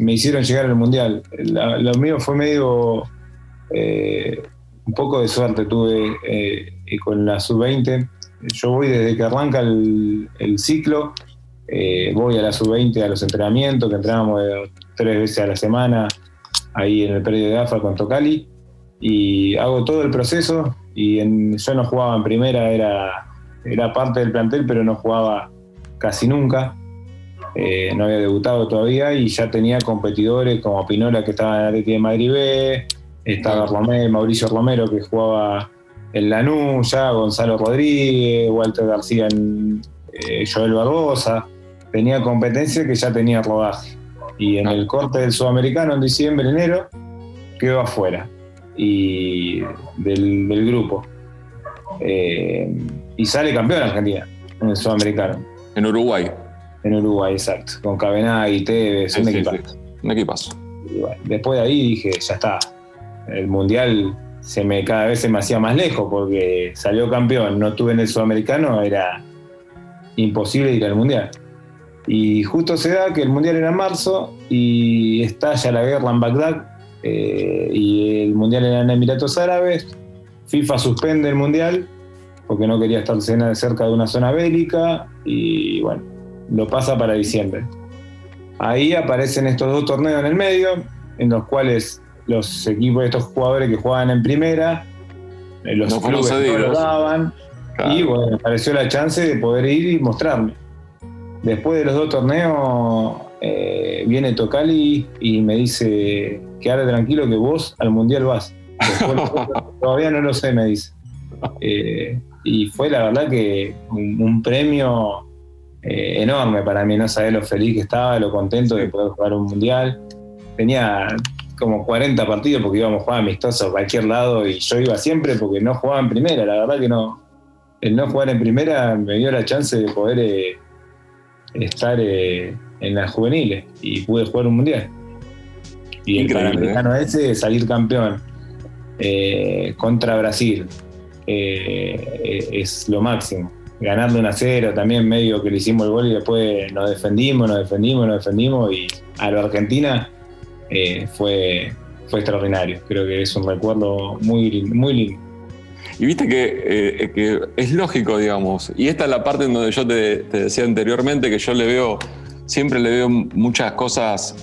me hicieron llegar al Mundial. lo mío fue medio. Eh, un poco de suerte tuve con la sub-20. Yo voy desde que arranca el, ciclo, voy a la sub-20 a los entrenamientos, que entrenamos tres veces a la semana ahí en el predio de AFA con Tocali, y hago todo el proceso. Y yo no jugaba en primera, era, era parte del plantel, pero no jugaba casi nunca. Eh, no había debutado todavía y ya tenía competidores como Pinola que estaba en Atleti de Madrid B, estaba Mauricio Romero que jugaba en Lanús, ya Gonzalo Rodríguez, Walter García en eh, Joel Barbosa. Tenía competencia que ya tenía rodaje. Y en el corte del sudamericano en diciembre, enero, quedó afuera y del, grupo. Eh, y sale campeón Argentina en el sudamericano. En Uruguay. En Uruguay, exacto. Con y Tevez, un, equipazo. después de ahí dije, ya está. El mundial se me, cada vez se me hacía más lejos porque salió campeón, no estuve en el sudamericano, era imposible ir al mundial. Y justo se da que el mundial era en marzo y estalla la guerra en Bagdad eh, y el mundial era en Emiratos Árabes. FIFA suspende el mundial porque no quería estar cerca de una zona bélica y bueno, lo pasa para diciembre. Ahí aparecen estos dos torneos en el medio, en los cuales los equipos de estos jugadores que jugaban en primera, eh, los clubes no lo daban, y bueno, apareció la chance de poder ir y mostrarme. Después de los dos torneos eh, viene Tocali y me dice, quédate tranquilo que vos al Mundial vas. todavía no lo sé, me dice. Eh, y fue la verdad que un, premio eh, enorme para mí, no sabés lo feliz que estaba, lo contento de poder jugar un Mundial. Tenía como 40 partidos porque íbamos a jugar amistosos a cualquier lado y yo iba siempre porque no jugaba en primera, la verdad que no. El no jugar en primera me dio la chance de poder estar eh, en las juveniles y pude jugar un mundial. Y el Panamericano ¿eh? ese, salir campeón eh, contra Brasil, es lo máximo. Ganando un a cero, también medio que le hicimos el gol y después nos defendimos, nos defendimos, nos defendimos y a la Argentina fue, fue extraordinario. Creo que es un recuerdo muy, muy lindo. Y viste eh, que, es lógico, digamos, y esta es la parte en donde yo te, decía anteriormente que yo le veo, siempre le veo muchas cosas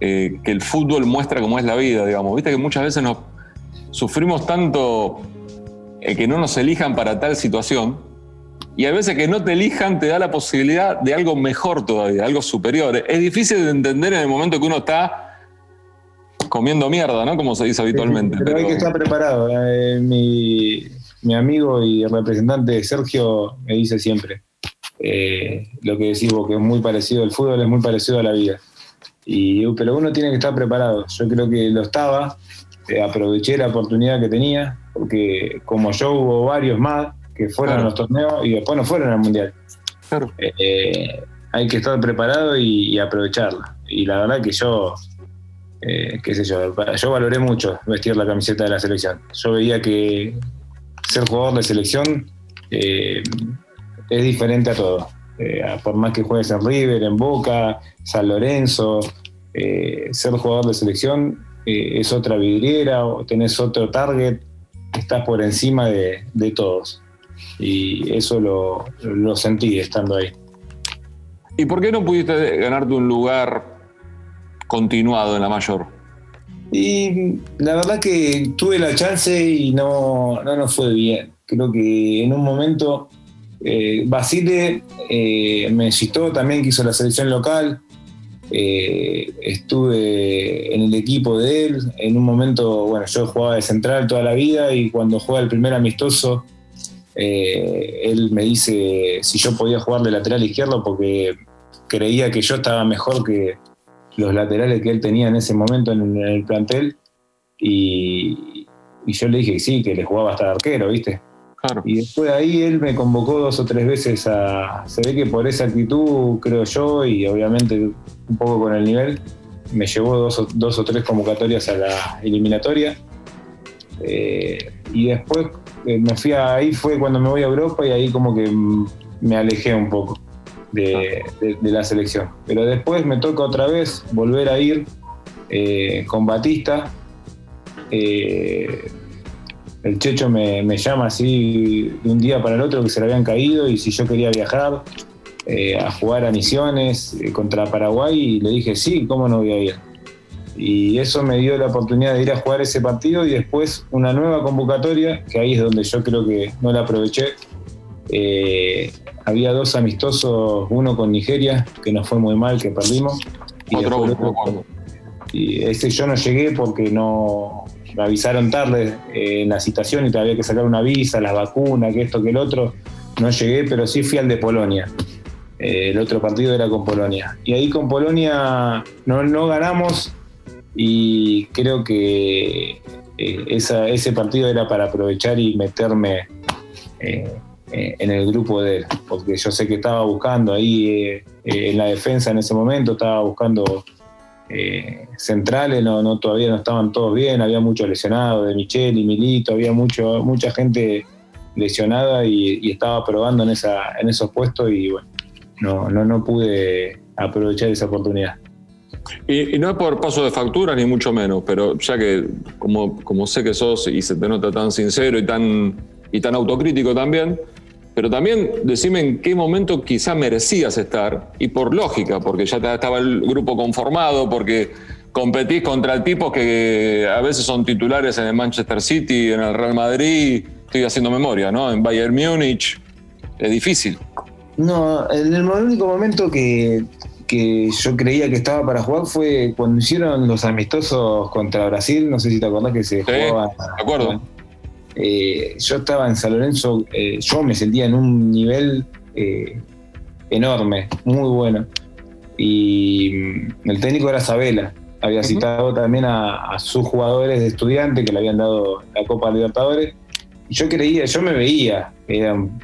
eh, que el fútbol muestra como es la vida, digamos. Viste que muchas veces nos sufrimos tanto eh, que no nos elijan para tal situación, y a veces que no te elijan te da la posibilidad de algo mejor todavía, algo superior. Es difícil de entender en el momento que uno está comiendo mierda, ¿no? Como se dice habitualmente. pero, hay que estar preparado. Eh, mi, amigo y representante Sergio me dice siempre eh, lo que decís vos, que es muy parecido, el fútbol es muy parecido a la vida. Y, pero uno tiene que estar preparado. Yo creo que lo estaba, eh, aproveché la oportunidad que tenía, porque como yo hubo varios más que fueron a los torneos y después no fueron al mundial. Claro. hay que estar preparado y, y aprovecharla. Y la verdad que yo eh, qué sé yo, yo valoré mucho vestir la camiseta de la selección. Yo veía que ser jugador de selección eh, es diferente a todo. Eh, por más que juegues en River, en Boca, San Lorenzo, ser jugador de selección es otra vidriera, o tenés otro target, estás por encima de, todos. Y eso lo, lo sentí estando ahí. ¿Y por qué no pudiste ganarte un lugar continuado en la mayor? Y la verdad que tuve la chance y no, no nos fue bien. Creo que en un momento eh, Basile eh, me citó también que hizo la selección local. Eh, estuve en el equipo de él. En un momento, bueno, yo jugaba de central toda la vida y cuando juega el primer amistoso, él me dice si yo podía jugar de lateral izquierdo porque creía que yo estaba mejor que, los laterales que él tenía en ese momento en, el plantel. Y, yo le dije que sí, que le jugaba hasta arquero, ¿viste? Y después de ahí él me convocó dos o tres veces a. Se ve que por esa actitud, creo yo, y obviamente un poco con el nivel, me llevó dos o, dos o tres convocatorias a la eliminatoria. Eh, y después eh, me fui a, ahí fue cuando me voy a Europa y ahí como que me alejé un poco de, la selección. Pero después me toca otra vez volver a ir eh, con Batista. el Checho me, me, llama así de un día para el otro que se le habían caído y si yo quería viajar a jugar a Misiones contra Paraguay y le dije sí, ¿cómo no voy a ir? y eso me dio la oportunidad de ir a jugar ese partido y después una nueva convocatoria, que ahí es donde yo creo que no la aproveché. Eh, había dos amistosos, uno con Nigeria, que nos fue muy mal, que perdimos. Y, otro, y ese yo no llegué porque no me avisaron tarde eh, en la citación y todavía que sacar una visa, las vacunas, que esto, que el otro. No llegué, pero sí fui al de Polonia. Eh, el otro partido era con Polonia. Y ahí con Polonia no, no ganamos, y creo que ese partido era para aprovechar y meterme eh, eh, en el grupo de él, porque yo sé que estaba buscando ahí en la defensa en ese momento, estaba buscando centrales, no, no, todavía no estaban todos bien, había muchos lesionados, de Michel y Milito, había mucho, mucha gente lesionada y, estaba probando en, esa, en esos puestos y bueno, no, no, no pude aprovechar esa oportunidad. Y, no es por paso de factura, ni mucho menos, pero ya que como, como sé que sos y se te nota tan sincero y tan, y tan autocrítico también, pero también decime en qué momento quizá merecías estar, y por lógica, porque ya estaba el grupo conformado, porque competís contra tipos que a veces son titulares en el Manchester City, en el Real Madrid, estoy haciendo memoria, ¿no? En Bayern Múnich, es difícil. No, en el único momento que, que yo creía que estaba para jugar fue cuando hicieron los amistosos contra Brasil, no sé si te acordás que se jugaba. De acuerdo. Eh, yo estaba en San Lorenzo, eh, yo me sentía en un nivel eh, enorme, muy bueno. Y mm, el técnico era Sabela, había citado también a, sus jugadores de estudiante que le habían dado la Copa Libertadores. Y yo creía, yo me veía, eran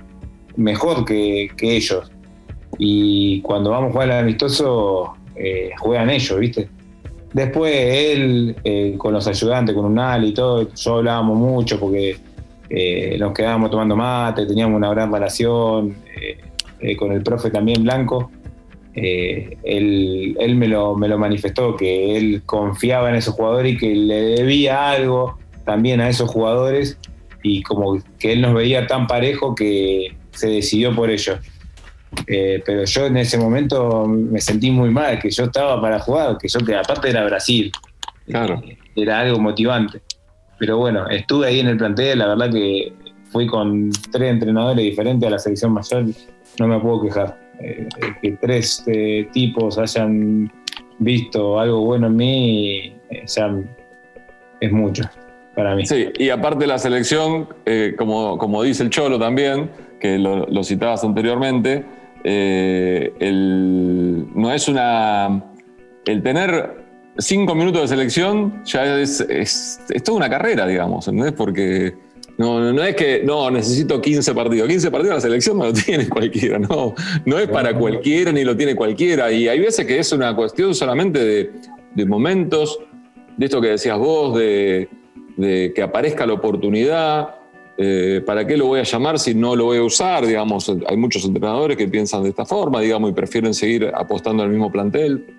mejor que ellos y cuando vamos a jugar al amistoso, juegan ellos, ¿viste? Después él, eh, con los ayudantes, con Unal y todo, yo hablábamos mucho porque eh, nos quedábamos tomando mate, teníamos una gran relación, con el profe también Blanco. él, él me, lo, me lo manifestó, que él confiaba en esos jugadores y que le debía algo también a esos jugadores y como que él nos veía tan parejo que se decidió por ellos. Eh, pero yo en ese momento me sentí muy mal, que yo estaba para jugar, que yo que aparte era Brasil. Claro. Eh, era algo motivante. Pero bueno, estuve ahí en el plantel, la verdad que fui con tres entrenadores diferentes a la selección mayor, no me puedo quejar. Eh, que tres tipos hayan visto algo bueno en mí, ya es mucho para mí. Sí, y aparte la selección, como, como dice el Cholo también, que lo citabas anteriormente, eh, el, no es una. El tener cinco minutos de selección ya es, es, toda una carrera, digamos, ¿entendés? Porque no, no, es que, no, necesito 15 partidos. 15 partidos la selección no lo tiene cualquiera, no, no es para cualquiera ni lo tiene cualquiera. Y hay veces que es una cuestión solamente de, de momentos, de esto que decías vos, de, de que aparezca la oportunidad, eh, ¿para qué lo voy a llamar si no lo voy a usar? Digamos, hay muchos entrenadores que piensan de esta forma, digamos, y prefieren seguir apostando al mismo plantel.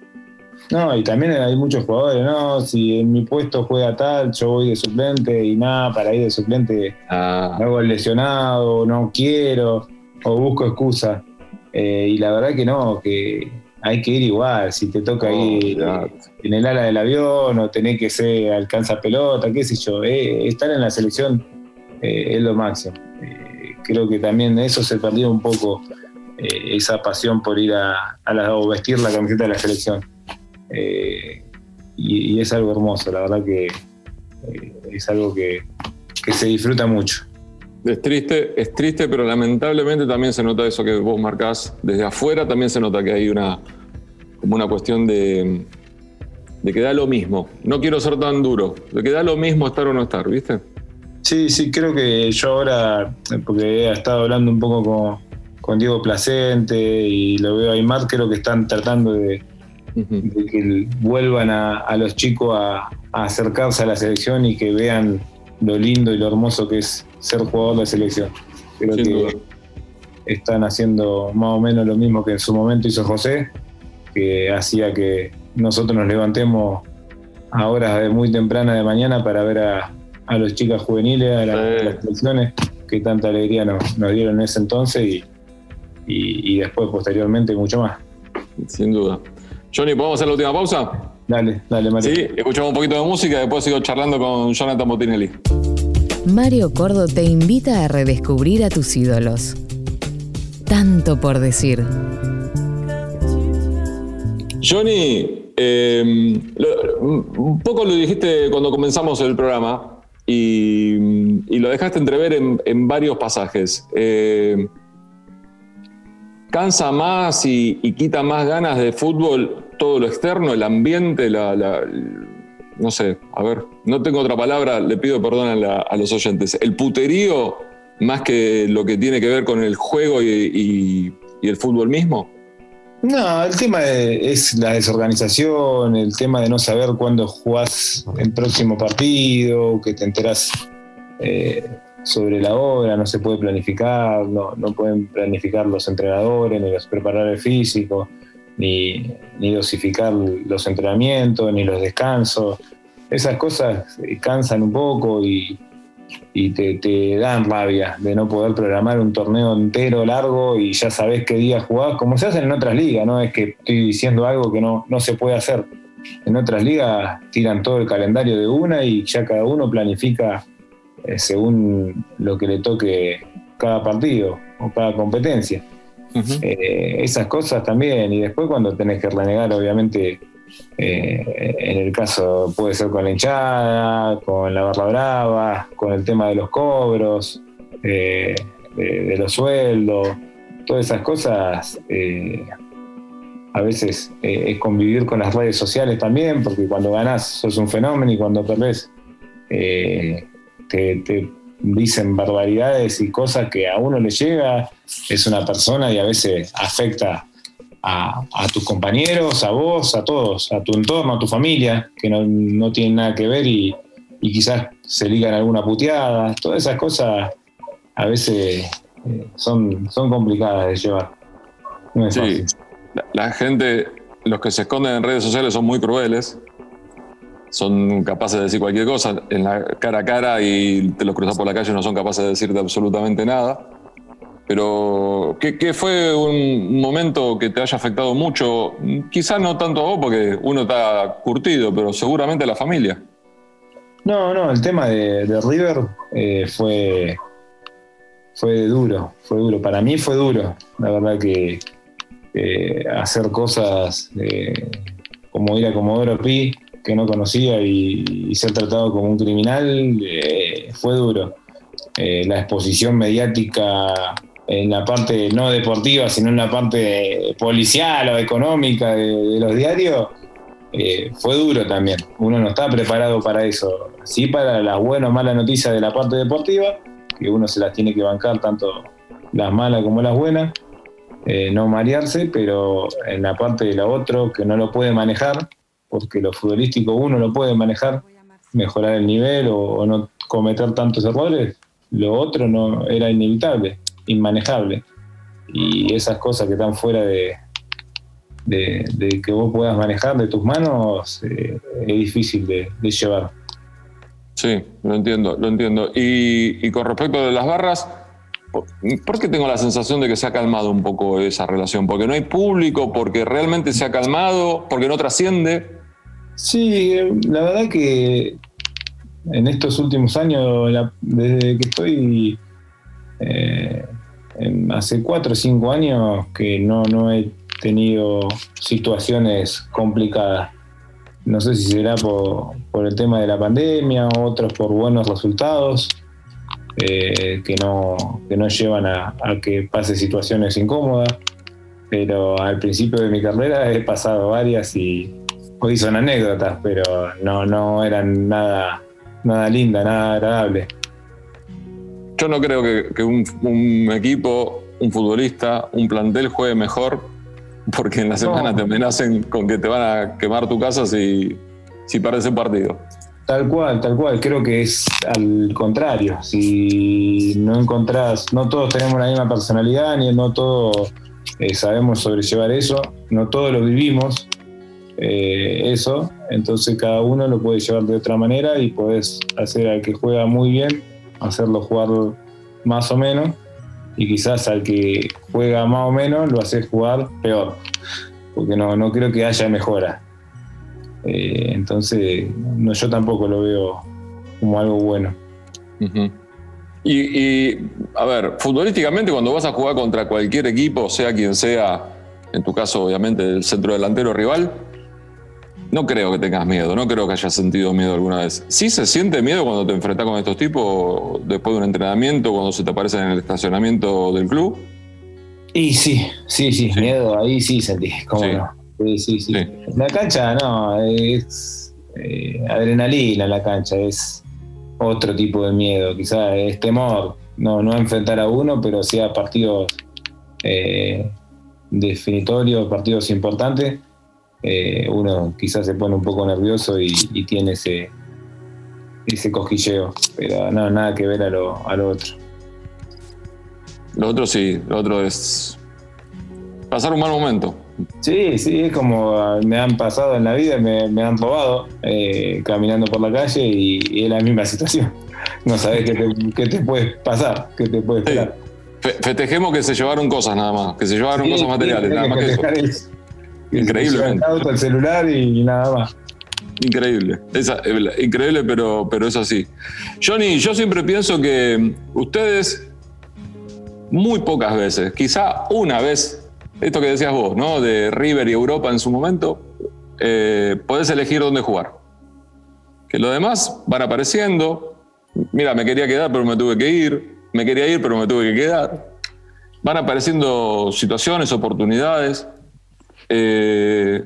No, y también hay muchos jugadores, ¿no? Si en mi puesto juega tal, yo voy de suplente y nada, para ir de suplente ah. hago el lesionado, no quiero, o busco excusa. Eh, y la verdad que no, que hay que ir igual, si te toca ir en el ala del avión o tenés que ser alcanza pelota, qué sé yo, eh, estar en la selección eh, es lo máximo. Eh, creo que también eso se perdió un poco, eh, esa pasión por ir a, la, o vestir la camiseta de la selección. Y, es algo hermoso, la verdad que es algo que, se disfruta mucho. Es triste, es triste, pero lamentablemente también se nota eso que vos marcás desde afuera, también se nota que hay una, como una cuestión de, de que da lo mismo. No quiero ser tan duro, de que da lo mismo estar o no estar, ¿viste? Sí, sí, creo que yo ahora, porque he estado hablando un poco con, Diego Placente y lo veo ahí más, creo que están tratando de, que vuelvan a, los chicos a, acercarse a la selección y que vean lo lindo y lo hermoso que es ser jugador de selección. Creo que están haciendo más o menos lo mismo que en su momento hizo José, que hacía que nosotros nos levantemos a horas de muy temprana de mañana para ver a, los chicas juveniles, a, las selecciones, que tanta alegría nos, dieron en ese entonces y, y, después, posteriormente, mucho más. Sin duda. Johnny, ¿podemos hacer la última pausa? Dale, dale, Mario. Sí, escuchamos un poquito de música y después sigo charlando con Jonathan Botinelli. Mario Cordo te invita a redescubrir a tus ídolos. Tanto por decir. Johnny, eh, un poco lo dijiste cuando comenzamos el programa y, lo dejaste entrever en, varios pasajes. Eh, ¿Cansa más y, quita más ganas de fútbol todo lo externo, el ambiente, la, no sé, a ver, no tengo otra palabra, le pido perdón a, los oyentes. El puterío más que lo que tiene que ver con el juego y el fútbol mismo. No, el tema es la desorganización, el tema de no saber cuándo jugás el próximo partido, que te enterás eh, sobre la hora, no se puede planificar, no, pueden planificar los entrenadores, ni los preparadores físicos, ni, ni dosificar los entrenamientos, ni los descansos. Esas cosas cansan un poco y, y te, dan rabia de no poder programar un torneo entero largo y ya sabes qué día jugás, como se hace en otras ligas, no es que estoy diciendo algo que no, no se puede hacer. En otras ligas tiran todo el calendario de una y ya cada uno planifica eh, según lo que le toque cada partido o cada competencia. Eh, esas cosas también, y después cuando tenés que renegar, obviamente, eh, en el caso puede ser con la hinchada, con la barra brava, con el tema de los cobros, eh, de, los sueldos, todas esas cosas. Eh, a veces es convivir con las redes sociales también, porque cuando ganás sos un fenómeno y cuando perdés te, te dicen barbaridades y cosas que a uno le llega, es una persona y a veces afecta a, tus compañeros, a vos, a todos, a tu entorno, a tu familia, que no, no tienen nada que ver y, quizás se ligan alguna puteada. Todas esas cosas a veces eh, son, son complicadas de llevar. sí, la gente, los que se esconden en redes sociales son muy crueles. Son capaces de decir cualquier cosa en la cara a cara y te los cruzas por la calle no son capaces de decirte absolutamente nada. Pero, ¿qué, fue un momento que te haya afectado mucho? Quizás no tanto a vos, porque uno está curtido, pero seguramente a la familia. No, no, el tema de, River eh, fue, fue duro, fue duro. Para mí fue duro. La verdad que hacer cosas eh, como ir a Comodoro Pi, que no conocía, y, ser tratado como un criminal, eh, fue duro. la exposición mediática en la parte no deportiva, sino en la parte policial o económica de, los diarios, eh, fue duro también. Uno no está preparado para eso. Sí para las buenas o malas noticias de la parte deportiva, que uno se las tiene que bancar, tanto las malas como las buenas, eh, no marearse, pero en la parte de la otra, que no lo puede manejar, porque lo futbolístico uno lo puede manejar, mejorar el nivel o, o no cometer tantos errores, lo otro no era inevitable inmanejable. Y esas cosas que están fuera de, de, que vos puedas manejar de tus manos eh, es difícil de, llevar. Sí, lo entiendo, lo entiendo. Y, con respecto de las barras, ¿por qué tengo la sensación de que se ha calmado un poco esa relación? ¿Porque no hay público? ¿Porque realmente se ha calmado? ¿Porque no trasciende? Sí, la verdad que en estos últimos años, desde que estoy eh, hace cuatro o cinco años que no, no he tenido situaciones complicadas. No sé si será por, el tema de la pandemia, otros por buenos resultados, eh, que, no, que no llevan a, que pase situaciones incómodas. Pero al principio de mi carrera he pasado varias y hoy son anécdotas, pero no, no eran nada, nada linda, nada agradable. Yo no creo que, un, equipo, un futbolista, un plantel juegue mejor porque en la semana te amenacen con que te van a quemar tu casa si, si pierdes un partido. Tal cual, tal cual. Creo que es al contrario. Si no encontrás, no todos tenemos la misma personalidad, ni no todos eh, sabemos sobrellevar eso, no todos lo vivimos, eh, eso. Entonces cada uno lo puede llevar de otra manera y puedes hacer al que juega muy bien, hacerlo jugar más o menos. Y quizás al que juega más o menos lo haces jugar peor. Porque no, no creo que haya mejora. Eh, entonces, no, yo tampoco lo veo como algo bueno. y, a ver, futbolísticamente, cuando vas a jugar contra cualquier equipo, sea quien sea, en tu caso, obviamente, el centro delantero rival, no creo que tengas miedo, no creo que hayas sentido miedo alguna vez. ¿Sí se siente miedo cuando te enfrentas con estos tipos después de un entrenamiento, cuando se te aparecen en el estacionamiento del club? Y sí, sí, sí, miedo, ahí sí sentí, cómo no. Sí, sí, sí. La cancha no, es eh, adrenalina la cancha, es otro tipo de miedo, quizás es temor, no, no enfrentar a uno, pero sí a partidos eh, definitorios, partidos importantes, eh, uno quizás se pone un poco nervioso y, tiene ese, ese cosquilleo, pero no, nada que ver a lo, a lo otro. Lo otro sí, lo otro es pasar un mal momento. Sí, sí, es como me han pasado en la vida, me, han robado eh, caminando por la calle y, es la misma situación. No sabes qué te, qué te puede pasar, qué te puede esperar. festejemos que se llevaron cosas nada más, que se llevaron cosas materiales, nada más que eso. Increíble. El auto, el celular y nada más. Increíble, increíble, pero, pero es así. Johnny, yo siempre pienso que ustedes, muy pocas veces, quizá una vez esto que decías vos, ¿no? De River y Europa en su momento, eh, podés elegir dónde jugar. Que lo demás van apareciendo. Mira, me quería quedar, pero me tuve que ir. Me quería ir, pero me tuve que quedar. Van apareciendo situaciones, oportunidades. Eh,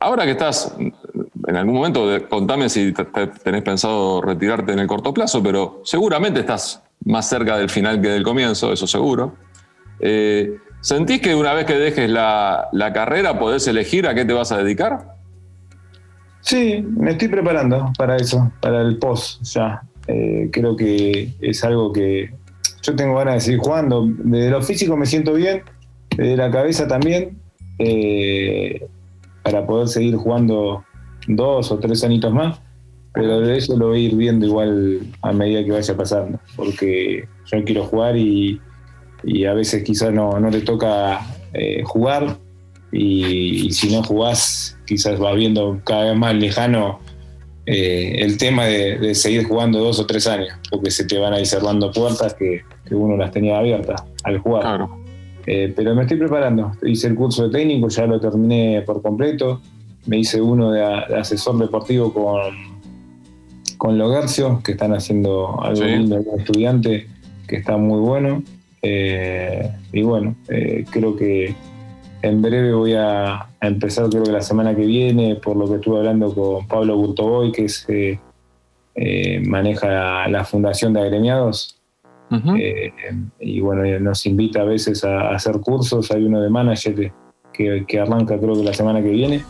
ahora que estás, en algún momento, contame si tenés pensado retirarte en el corto plazo, pero seguramente estás más cerca del final que del comienzo, eso seguro. Eh, ¿Sentís que una vez que dejes la, carrera podés elegir a qué te vas a dedicar? Sí, me estoy preparando para eso, para el post ya. Eh, creo que es algo que yo tengo ganas de seguir jugando. Desde lo físico me siento bien, desde la cabeza también, eh, para poder seguir jugando dos o tres añitos más. Pero de eso lo voy a ir viendo igual a medida que vaya pasando, porque yo quiero jugar y, a veces quizás no, no te toca eh, jugar y, si no jugás quizás vas viendo cada vez más lejano eh, el tema de, seguir jugando dos o tres años, porque se te van a cerrando puertas que, uno las tenía abiertas al jugar. Eh, pero me estoy preparando, hice el curso de técnico, ya lo terminé por completo, me hice uno de, asesor deportivo con, con Logercio, que están haciendo algo lindo, estudiante que está muy bueno. Eh, y bueno, eh, creo que en breve voy a, empezar, creo que la semana que viene, por lo que estuve hablando con Pablo Burtoboy, que es, eh, maneja la, Fundación de Agremiados. Y bueno, nos invita a veces a, hacer cursos. Hay uno de manager que, que, arranca, creo que la semana que viene.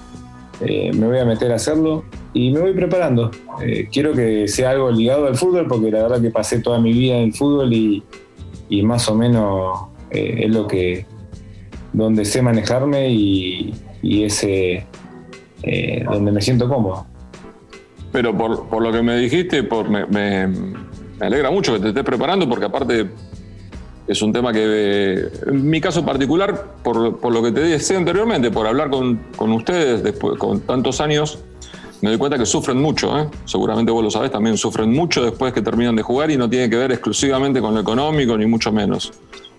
me voy a meter a hacerlo y me voy preparando. quiero que sea algo ligado al fútbol, porque la verdad que pasé toda mi vida en el fútbol y, y más o menos eh, es lo que donde sé manejarme y, ese eh, donde me siento cómodo. Pero por, lo que me dijiste, por, me, alegra mucho que te estés preparando, porque aparte es un tema que, en mi caso particular, por, lo que te dije anteriormente, por hablar con, con ustedes después, con tantos años, me doy cuenta que sufren mucho, ¿eh? seguramente vos lo sabés, también sufren mucho después que terminan de jugar y no tiene que ver exclusivamente con lo económico, ni mucho menos.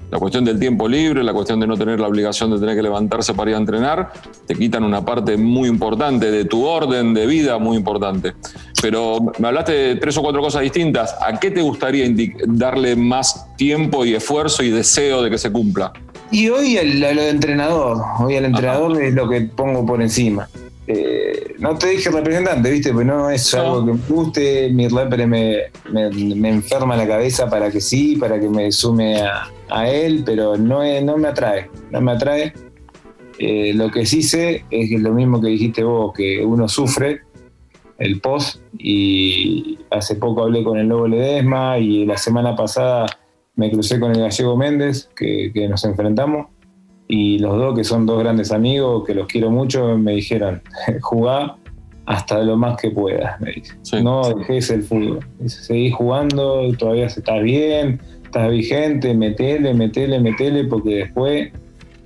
La cuestión del tiempo libre, la cuestión de no tener la obligación de tener que levantarse para ir a entrenar, te quitan una parte muy importante de tu orden de vida, muy importante. Pero me hablaste de tres o cuatro cosas distintas. ¿A qué te gustaría darle más tiempo y esfuerzo y deseo de que se cumpla? Y hoy a lo de entrenador, hoy al entrenador es lo que pongo por encima. Eh, no te dije representante, ¿viste? Pues no es algo que me guste, mi repre me, me, enferma la cabeza para que sí, para que me sume a, él, pero no, no me atrae, no me atrae. Eh, lo que sí sé es que lo mismo que dijiste vos, que uno sufre, el post y hace poco hablé con el Lobo Ledesma y la semana pasada me crucé con el Gallego Méndez, que, nos enfrentamos, y los dos, que son dos grandes amigos, que los quiero mucho, me dijeron, jugá hasta lo más que puedas, me dice. No dejes el fútbol, seguí jugando, todavía estás bien, estás vigente, metele, metele, metele, porque después,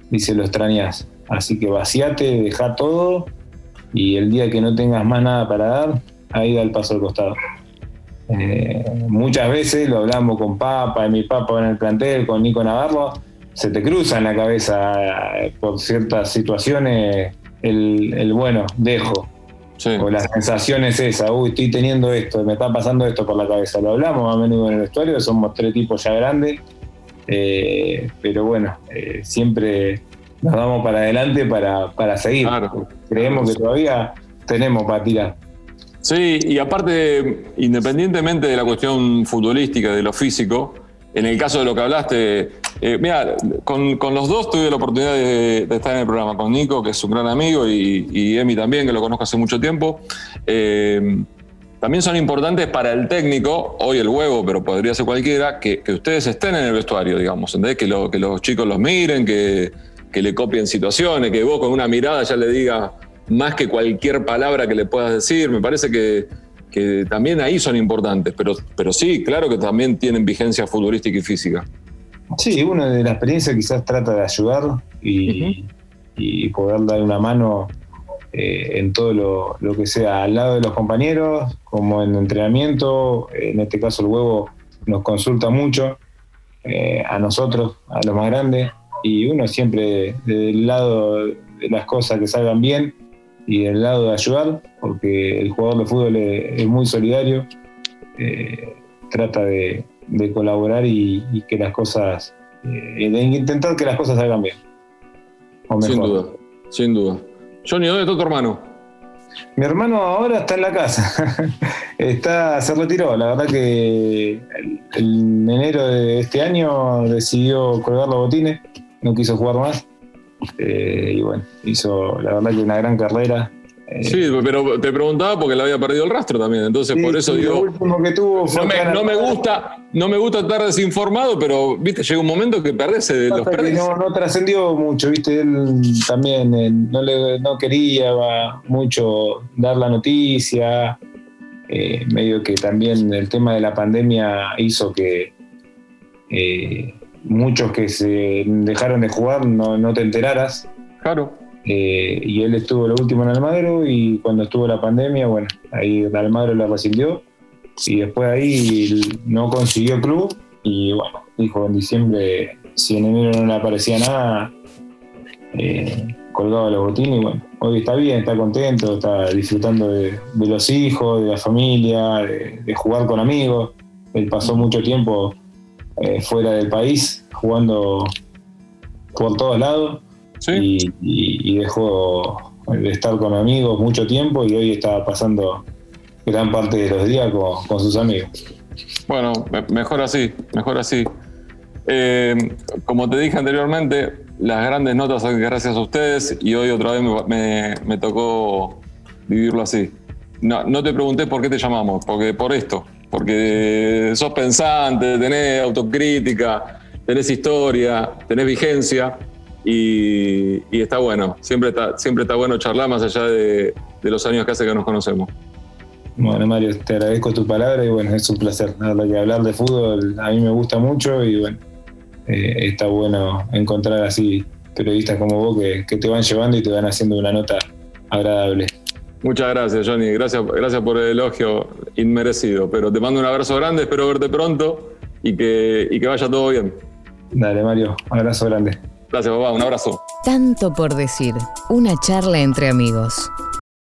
dice, lo extrañas. Así que vaciate, deja todo y el día que no tengas más nada para dar, ahí da el paso al costado. Eh, muchas veces lo hablamos con Papa, mi Papa en el plantel, con Nico Navarro, se te cruza en la cabeza eh, por ciertas situaciones el, bueno, dejo. O la sensación es esa, uy, estoy teniendo esto, me está pasando esto por la cabeza. Lo hablamos a menudo en el vestuario, somos tres tipos ya grandes, eh, pero bueno, siempre nos vamos para adelante para, seguir. Creemos que todavía tenemos para tirar. Sí, y aparte, independientemente de la cuestión futbolística, de lo físico, en el caso de lo que hablaste, eh, mira, con, los dos tuve la oportunidad de, estar en el programa, con Nico, que es un gran amigo, y, Emi también, que lo conozco hace mucho tiempo. Eh, también son importantes para el técnico, hoy el huevo, pero podría ser cualquiera, que, ustedes estén en el vestuario, digamos, ¿entendés? Que, que los chicos los miren, que, que le copien situaciones, que vos con una mirada ya le digas más que cualquier palabra que le puedas decir. Me parece que, también ahí son importantes, pero, pero sí, claro que también tienen vigencia futbolística y física. Sí, uno de la experiencia quizás trata de ayudar y, poder dar una mano eh, en todo lo, que sea al lado de los compañeros, como en entrenamiento. En este caso, el huevo nos consulta mucho eh, a nosotros, a los más grandes, y uno siempre del lado de las cosas que salgan bien y del lado de ayudar, porque el jugador de fútbol es, muy solidario, eh, trata de, colaborar y, que las cosas, eh, de intentar que las cosas salgan bien. Sin duda, sin duda. Johnny, ¿dónde está tu hermano? Mi hermano ahora está en la casa. está, se retiró. La verdad que en enero de este año decidió colgar los botines no quiso jugar más. Eh, y bueno, hizo la verdad que una gran carrera. Eh, sí, pero te preguntaba porque le había perdido el rastro también, entonces por eso digo. último que tuvo no, me, gusta, no me gusta estar desinformado, pero viste, llega un momento que perdés, eh, los no trascendió mucho, viste, él también no, le, no quería mucho dar la noticia, medio que también el tema de la pandemia hizo que muchos que se dejaron de jugar no, te enteraras. Claro. Eh, y él estuvo lo último en Almagro y cuando estuvo la pandemia, bueno, ahí Almagro la rescindió y después ahí no consiguió club y bueno, dijo en diciembre, si en enero no le aparecía nada, eh, colgaba los botines y bueno, hoy está bien, está contento, está disfrutando de, los hijos, de la familia, de, de, jugar con amigos. Él pasó mucho tiempo eh, fuera del país, jugando por todos lados. Y, dejó de estar con amigos mucho tiempo y hoy está pasando gran parte de los días con, sus amigos. Bueno, mejor así, mejor así. Eh, como te dije anteriormente, las grandes notas son gracias a ustedes y hoy otra vez me, tocó vivirlo así. No, no, te pregunté por qué te llamamos, porque por esto, porque sos pensante, tenés autocrítica, tenés historia, tenés vigencia y, está bueno. Siempre está, siempre está bueno charlar más allá de, los años que hace que nos conocemos. Bueno, Mario, te agradezco tu palabra y bueno, es un placer. hablar de fútbol a mí me gusta mucho y bueno, eh, está bueno encontrar así periodistas como vos que te van llevando y te van haciendo una nota agradable. Muchas gracias, Johnny. Gracias, gracias por el elogio inmerecido. Pero te mando un abrazo grande, espero verte pronto y que, y que vaya todo bien. Dale, Mario. Un abrazo grande. Gracias, papá. Un abrazo. Tanto por decir. Una charla entre amigos.